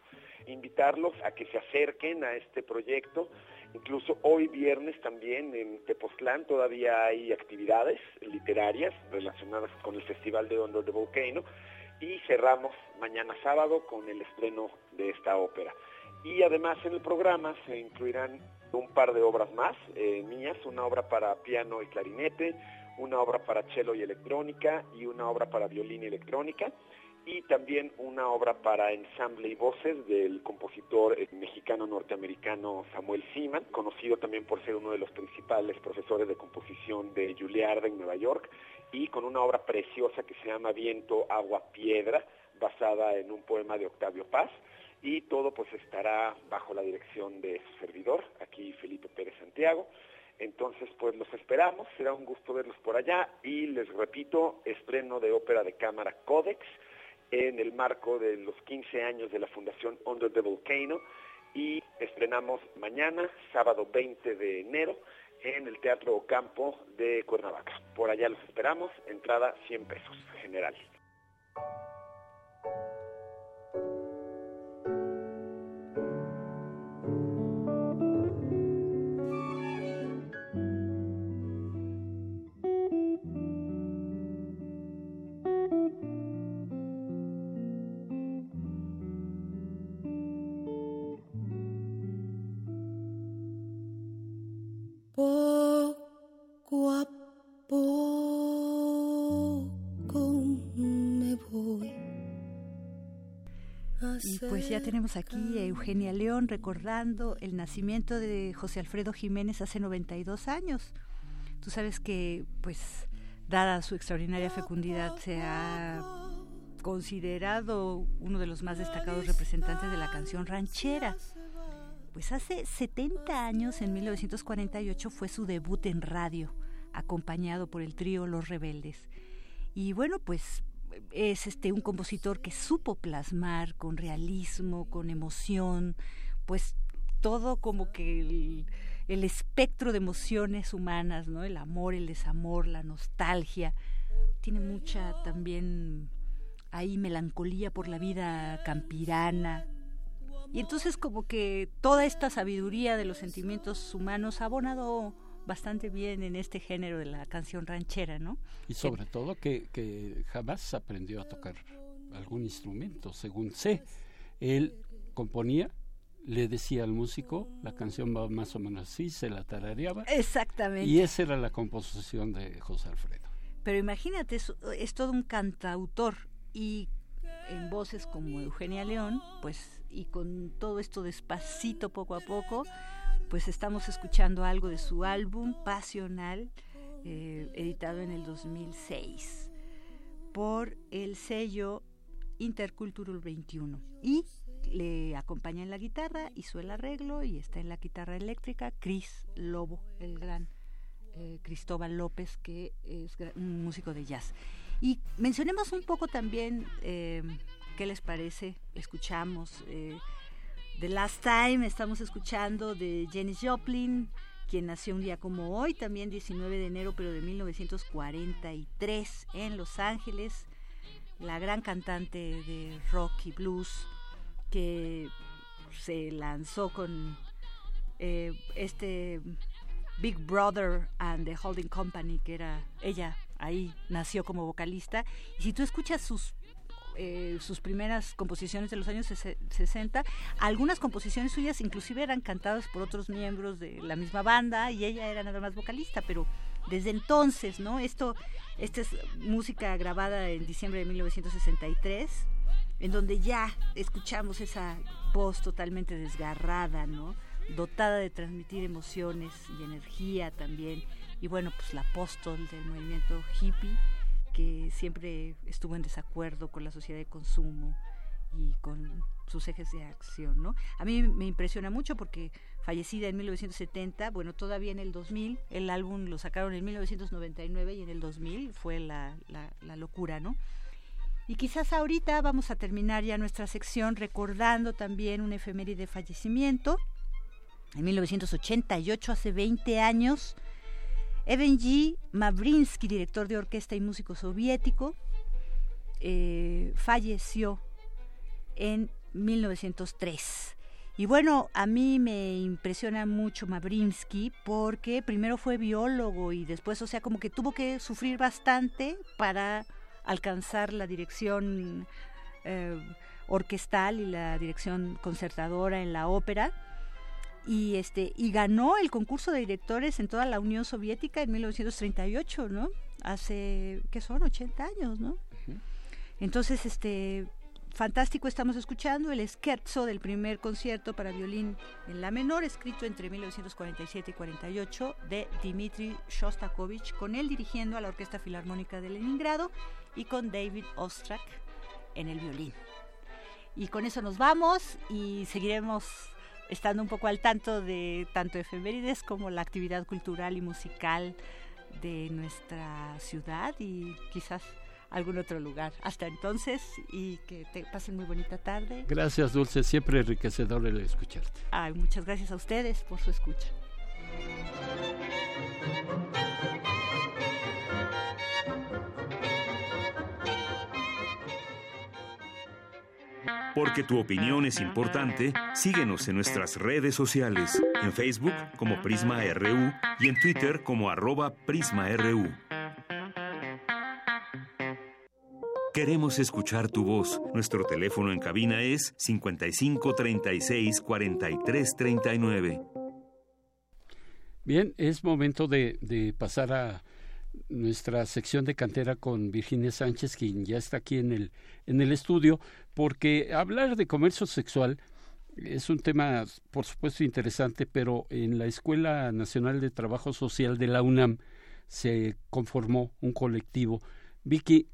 Invitarlos a que se acerquen a este proyecto. Incluso hoy viernes también en Tepoztlán todavía hay actividades literarias relacionadas con el Festival de Under the Volcano y cerramos mañana sábado con el estreno de esta ópera. Y además en el programa se incluirán un par de obras más eh, mías, una obra para piano y clarinete, una obra para cello y electrónica y una obra para violín y electrónica y también una obra para ensamble y voces del compositor eh, mexicano norteamericano Samuel Seaman, conocido también por ser uno de los principales profesores de composición de Juilliard en Nueva York, y con una obra preciosa que se llama Viento, Agua, Piedra, basada en un poema de Octavio Paz, y todo pues estará bajo la dirección de su servidor, aquí Felipe Pérez Santiago. Entonces, pues los esperamos, será un gusto verlos por allá y les repito, estreno de ópera de cámara Codex en el marco de los 15 años de la Fundación Under the Volcano y estrenamos mañana, sábado 20 de enero, en el Teatro Ocampo de Cuernavaca. Por allá los esperamos, entrada 100 pesos general. Ya tenemos aquí a Eugenia León recordando el nacimiento de José Alfredo Jiménez hace 92 años. Tú sabes que, pues, dada su extraordinaria fecundidad, se ha considerado uno de los más destacados representantes de la canción ranchera. Pues hace 70 años, en 1948, fue su debut en radio, acompañado por el trío Los Rebeldes. Y bueno, pues es este un compositor que supo plasmar con realismo, con emoción, pues todo como que el, el, espectro de emociones humanas, ¿no? El amor, el desamor, la nostalgia. Tiene mucha también ahí melancolía por la vida campirana. Y entonces como que toda esta sabiduría de los sentimientos humanos ha abonado bastante bien en este género de la canción ranchera, ¿no? Y sobre todo que, que jamás aprendió a tocar algún instrumento, según sé. Él componía, le decía al músico, la canción va más o menos así, se la tarareaba. Exactamente. Y esa era la composición de José Alfredo. Pero imagínate, es, es todo un cantautor y en voces como Eugenia León, pues, y con todo esto despacito, poco a poco, pues estamos escuchando algo de su álbum Pasional, eh, editado en el 2006 por el sello Intercultural 21. Y le acompaña en la guitarra, hizo el arreglo y está en la guitarra eléctrica Chris Lobo, el gran eh, Cristóbal López, que es un músico de jazz. Y mencionemos un poco también eh, qué les parece, escuchamos The Last Time estamos escuchando de Janis Joplin, quien nació un día como hoy, también 19 de enero, pero de 1943 en Los Ángeles, la gran cantante de rock y blues que se lanzó con eh, este Big Brother and the Holding Company, que era ella ahí nació como vocalista. Y si tú escuchas sus eh, sus primeras composiciones de los años 60. Algunas composiciones suyas inclusive eran cantadas por otros miembros de la misma banda y ella era nada más vocalista, pero desde entonces, ¿no? Esto, esta es música grabada en diciembre de 1963, en donde ya escuchamos esa voz totalmente desgarrada, ¿no? Dotada de transmitir emociones y energía también. Y bueno, pues la apóstol del movimiento hippie, que siempre estuvo en desacuerdo con la sociedad de consumo y con sus ejes de acción, ¿no? A mí me impresiona mucho porque fallecida en 1970, bueno, todavía en el 2000, el álbum lo sacaron en 1999 y en el 2000 fue la, la, locura, ¿no? Y quizás ahorita vamos a terminar ya nuestra sección recordando también un efeméride de fallecimiento. En 1988, hace 20 años, Evgeny Mavrinsky, director de orquesta y músico soviético, eh, falleció en 1903. Y bueno, a mí me impresiona mucho Mabrinsky porque primero fue biólogo y después, o sea, como que tuvo que sufrir bastante para alcanzar la dirección eh, orquestal y la dirección concertadora en la ópera. Y, este, y ganó el concurso de directores en toda la Unión Soviética en 1938, ¿no? Hace, ¿qué son? 80 años, ¿no? Entonces, este, fantástico estamos escuchando el scherzo del primer concierto para violín en la menor, escrito entre 1947 y 48 de Dmitri Shostakovich, con él dirigiendo a la Orquesta Filarmónica de Leningrado y con David Ostrak en el violín. Y con eso nos vamos y seguiremos estando un poco al tanto de tanto efemérides como la actividad cultural y musical de nuestra ciudad y quizás algún otro lugar. Hasta entonces y que te pasen muy bonita tarde. Gracias, Dulce. Siempre enriquecedor el escucharte. Ay, muchas gracias a ustedes por su escucha. Porque tu opinión es importante, síguenos en nuestras redes sociales, en Facebook como Prisma RU y en Twitter como arroba PrismaRU. Queremos escuchar tu voz. Nuestro teléfono en cabina es 55 36 43 39. Bien, es momento de, de, pasar a nuestra sección de cantera con Virginia Sánchez, quien ya está aquí en el, en el estudio, porque hablar de comercio sexual es un tema, por supuesto, interesante, pero en la Escuela Nacional de Trabajo Social de la UNAM se conformó un colectivo. Vicky,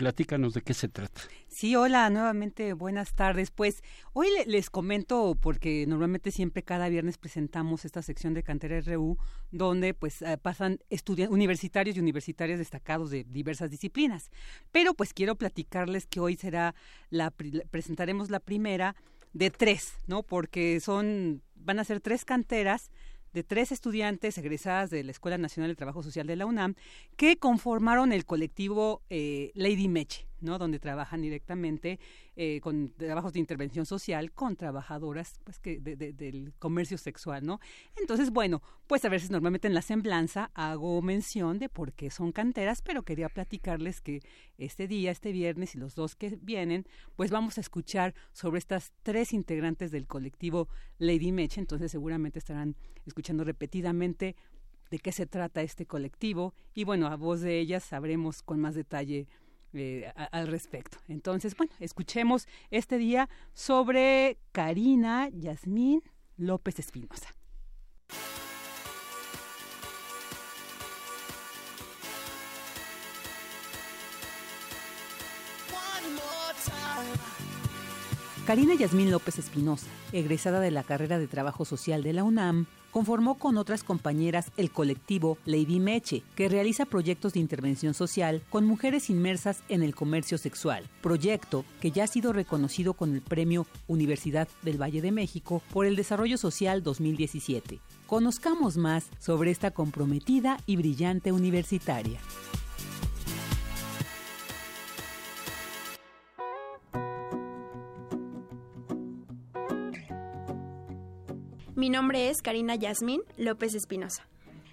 Platícanos de qué se trata. Sí, hola, nuevamente buenas tardes. Pues hoy les comento porque normalmente siempre cada viernes presentamos esta sección de Cantera RU donde pues eh, pasan estudiantes universitarios y universitarias destacados de diversas disciplinas. Pero pues quiero platicarles que hoy será la presentaremos la primera de tres, ¿no? Porque son van a ser tres canteras de tres estudiantes egresadas de la Escuela Nacional de Trabajo Social de la UNAM que conformaron el colectivo eh, Lady Meche. ¿No? donde trabajan directamente eh, con trabajos de intervención social con trabajadoras pues que del comercio sexual, ¿no? Entonces, bueno, pues a veces normalmente en la semblanza hago mención de por qué son canteras, pero quería platicarles que este día, este viernes y los dos que vienen, pues vamos a escuchar sobre estas tres integrantes del colectivo Lady Meche, entonces seguramente estarán escuchando repetidamente de qué se trata este colectivo y bueno, a voz de ellas sabremos con más detalle eh, al respecto. Entonces, bueno, escuchemos este día sobre Karina Yasmín López Espinosa. Karina Yasmín López Espinosa, egresada de la carrera de Trabajo Social de la UNAM, conformó con otras compañeras el colectivo Lady Meche, que realiza proyectos de intervención social con mujeres inmersas en el comercio sexual, proyecto que ya ha sido reconocido con el premio Universidad del Valle de México por el Desarrollo Social 2017. Conozcamos más sobre esta comprometida y brillante universitaria. Mi nombre es Karina Yasmín López Espinosa.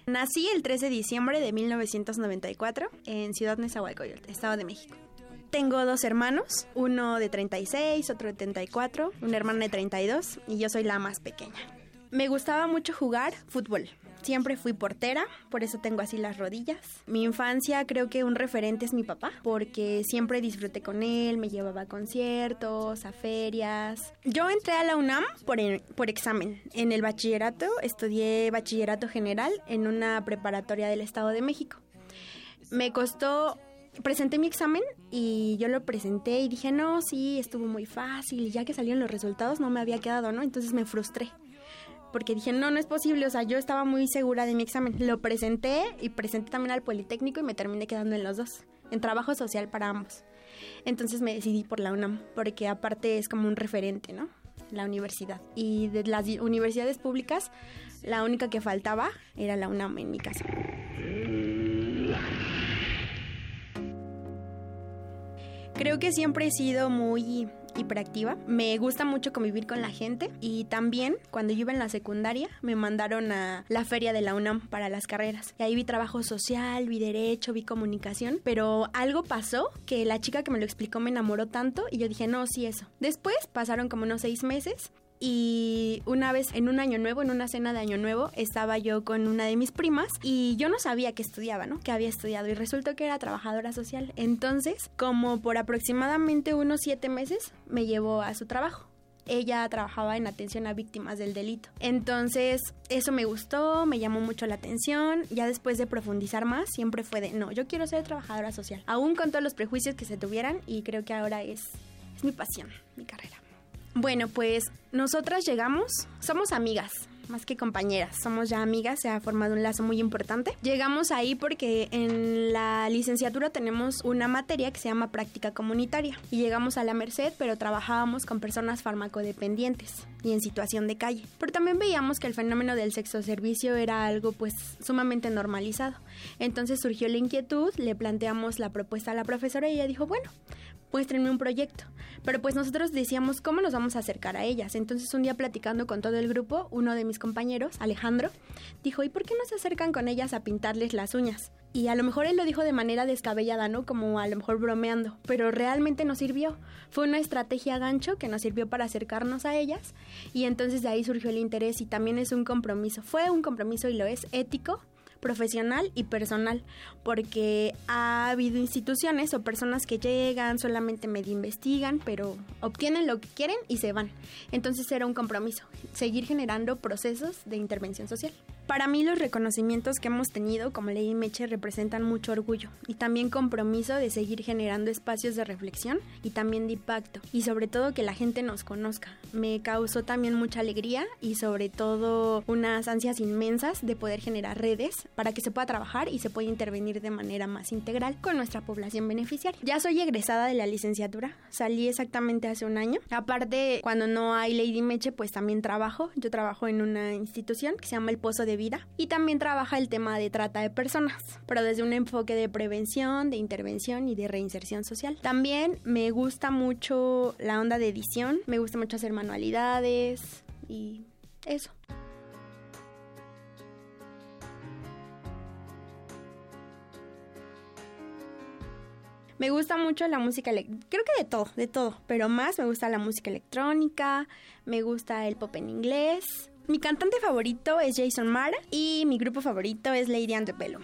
Nací el 13 de diciembre de 1994 en Ciudad Nezahualcóyotl, Estado de México. Tengo dos hermanos, uno de 36, otro de 34, una hermana de 32 y yo soy la más pequeña. Me gustaba mucho jugar fútbol. Siempre fui portera, por eso tengo así las rodillas. Mi infancia creo que un referente es mi papá, porque siempre disfruté con él, me llevaba a conciertos, a ferias. Yo entré a la UNAM por, examen. En el bachillerato estudié bachillerato general en una preparatoria del Estado de México. Me costó presenté mi examen y yo lo presenté y dije, no, sí, estuvo muy fácil. Ya que salieron los resultados no me había quedado, ¿no? Entonces me frustré porque dije, no, no es posible, o sea, yo estaba muy segura de mi examen. Lo presenté y presenté también al Politécnico y me terminé quedando en los dos, en trabajo social para ambos. Entonces me decidí por la UNAM, porque aparte es como un referente, ¿no? La universidad. Y de las universidades públicas, la única que faltaba era la UNAM en mi casa. Creo que siempre he sido muy hiperactiva. Me gusta mucho convivir con la gente y también cuando yo iba en la secundaria me mandaron a la feria de la UNAM para las carreras. Y ahí vi trabajo social, vi derecho, vi comunicación, pero algo pasó que la chica que me lo explicó me enamoró tanto y yo dije, no, sí, eso. Después pasaron como unos seis meses y una vez en un año nuevo, en una cena de año nuevo, estaba yo con una de mis primas y yo no sabía que estudiaba, ¿no? Que había estudiado y resultó que era trabajadora social. Entonces, como por aproximadamente unos siete meses, me llevó a su trabajo ella trabajaba en atención a víctimas del delito. Entonces, eso me gustó, me llamó mucho la atención. Ya después de profundizar más, siempre fue de, no, yo quiero ser trabajadora social. Aún con todos los prejuicios que se tuvieran y creo que ahora es, es mi pasión, mi carrera. Bueno, pues nosotras llegamos, somos amigas, más que compañeras, somos ya amigas, se ha formado un lazo muy importante. Llegamos ahí porque en la licenciatura tenemos una materia que se llama práctica comunitaria y llegamos a la Merced, pero trabajábamos con personas farmacodependientes y en situación de calle. Pero también veíamos que el fenómeno del sexo servicio era algo pues sumamente normalizado. Entonces surgió la inquietud, le planteamos la propuesta a la profesora y ella dijo, bueno, muéstrenme un proyecto. Pero pues nosotros decíamos, ¿cómo nos vamos a acercar a ellas? Entonces un día platicando con todo el grupo, uno de mis compañeros, Alejandro, dijo, ¿y por qué no se acercan con ellas a pintarles las uñas? Y a lo mejor él lo dijo de manera descabellada, ¿no? Como a lo mejor bromeando, pero realmente nos sirvió. Fue una estrategia gancho que nos sirvió para acercarnos a ellas y entonces de ahí surgió el interés y también es un compromiso. Fue un compromiso y lo es ético profesional y personal, porque ha habido instituciones o personas que llegan, solamente medio investigan, pero obtienen lo que quieren y se van. Entonces era un compromiso, seguir generando procesos de intervención social. Para mí los reconocimientos que hemos tenido como Ley Meche representan mucho orgullo y también compromiso de seguir generando espacios de reflexión y también de impacto y sobre todo que la gente nos conozca. Me causó también mucha alegría y sobre todo unas ansias inmensas de poder generar redes para que se pueda trabajar y se pueda intervenir de manera más integral con nuestra población beneficiaria. Ya soy egresada de la licenciatura, salí exactamente hace un año. Aparte, cuando no hay Lady Meche, pues también trabajo. Yo trabajo en una institución que se llama El Pozo de vida y también trabaja el tema de trata de personas, pero desde un enfoque de prevención, de intervención y de reinserción social. También me gusta mucho la onda de edición, me gusta mucho hacer manualidades y eso. Me gusta mucho la música, creo que de todo, de todo, pero más me gusta la música electrónica, me gusta el pop en inglés, mi cantante favorito es Jason Mara y mi grupo favorito es Lady Antebellum.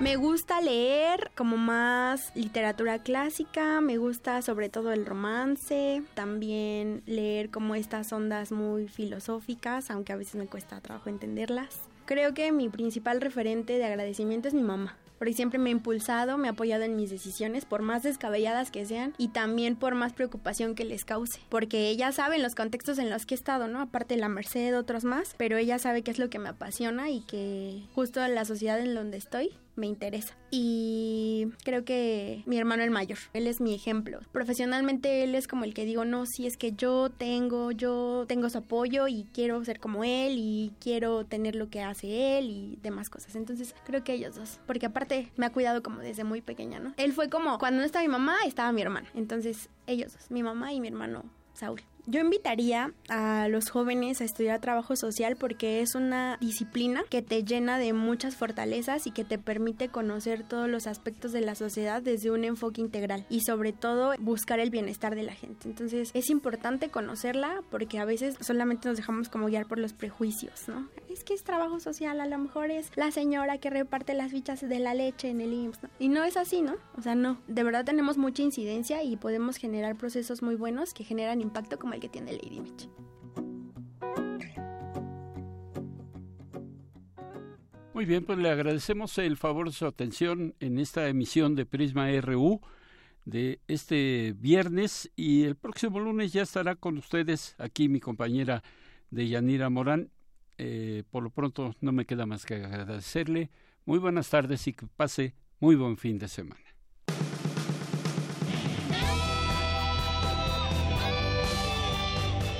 Me gusta leer como más literatura clásica, me gusta sobre todo el romance, también leer como estas ondas muy filosóficas, aunque a veces me cuesta trabajo entenderlas. Creo que mi principal referente de agradecimiento es mi mamá porque siempre me ha impulsado, me ha apoyado en mis decisiones, por más descabelladas que sean, y también por más preocupación que les cause, porque ella sabe los contextos en los que he estado, ¿no? Aparte de la Merced, otros más, pero ella sabe qué es lo que me apasiona y que justo en la sociedad en donde estoy me interesa. Y creo que mi hermano el mayor, él es mi ejemplo. Profesionalmente él es como el que digo, no, si es que yo tengo, yo tengo su apoyo y quiero ser como él y quiero tener lo que hace él y demás cosas. Entonces creo que ellos dos, porque aparte me ha cuidado como desde muy pequeña, ¿no? Él fue como, cuando no estaba mi mamá, estaba mi hermana. Entonces ellos dos, mi mamá y mi hermano Saúl Yo invitaría a los jóvenes a estudiar trabajo social porque es una disciplina que te llena de muchas fortalezas y que te permite conocer todos los aspectos de la sociedad desde un enfoque integral y sobre todo buscar el bienestar de la gente. Entonces es importante conocerla porque a veces solamente nos dejamos como guiar por los prejuicios, ¿no? Es que es trabajo social, a lo mejor es la señora que reparte las fichas de la leche en el IMSS, ¿no? Y no es así, ¿no? O sea, no. De verdad tenemos mucha incidencia y podemos generar procesos muy buenos que generan impacto como que tiene Lady Mitch. Muy bien, pues le agradecemos el favor de su atención en esta emisión de Prisma RU de este viernes y el próximo lunes ya estará con ustedes aquí mi compañera de Yanira Morán. Eh, por lo pronto no me queda más que agradecerle. Muy buenas tardes y que pase muy buen fin de semana.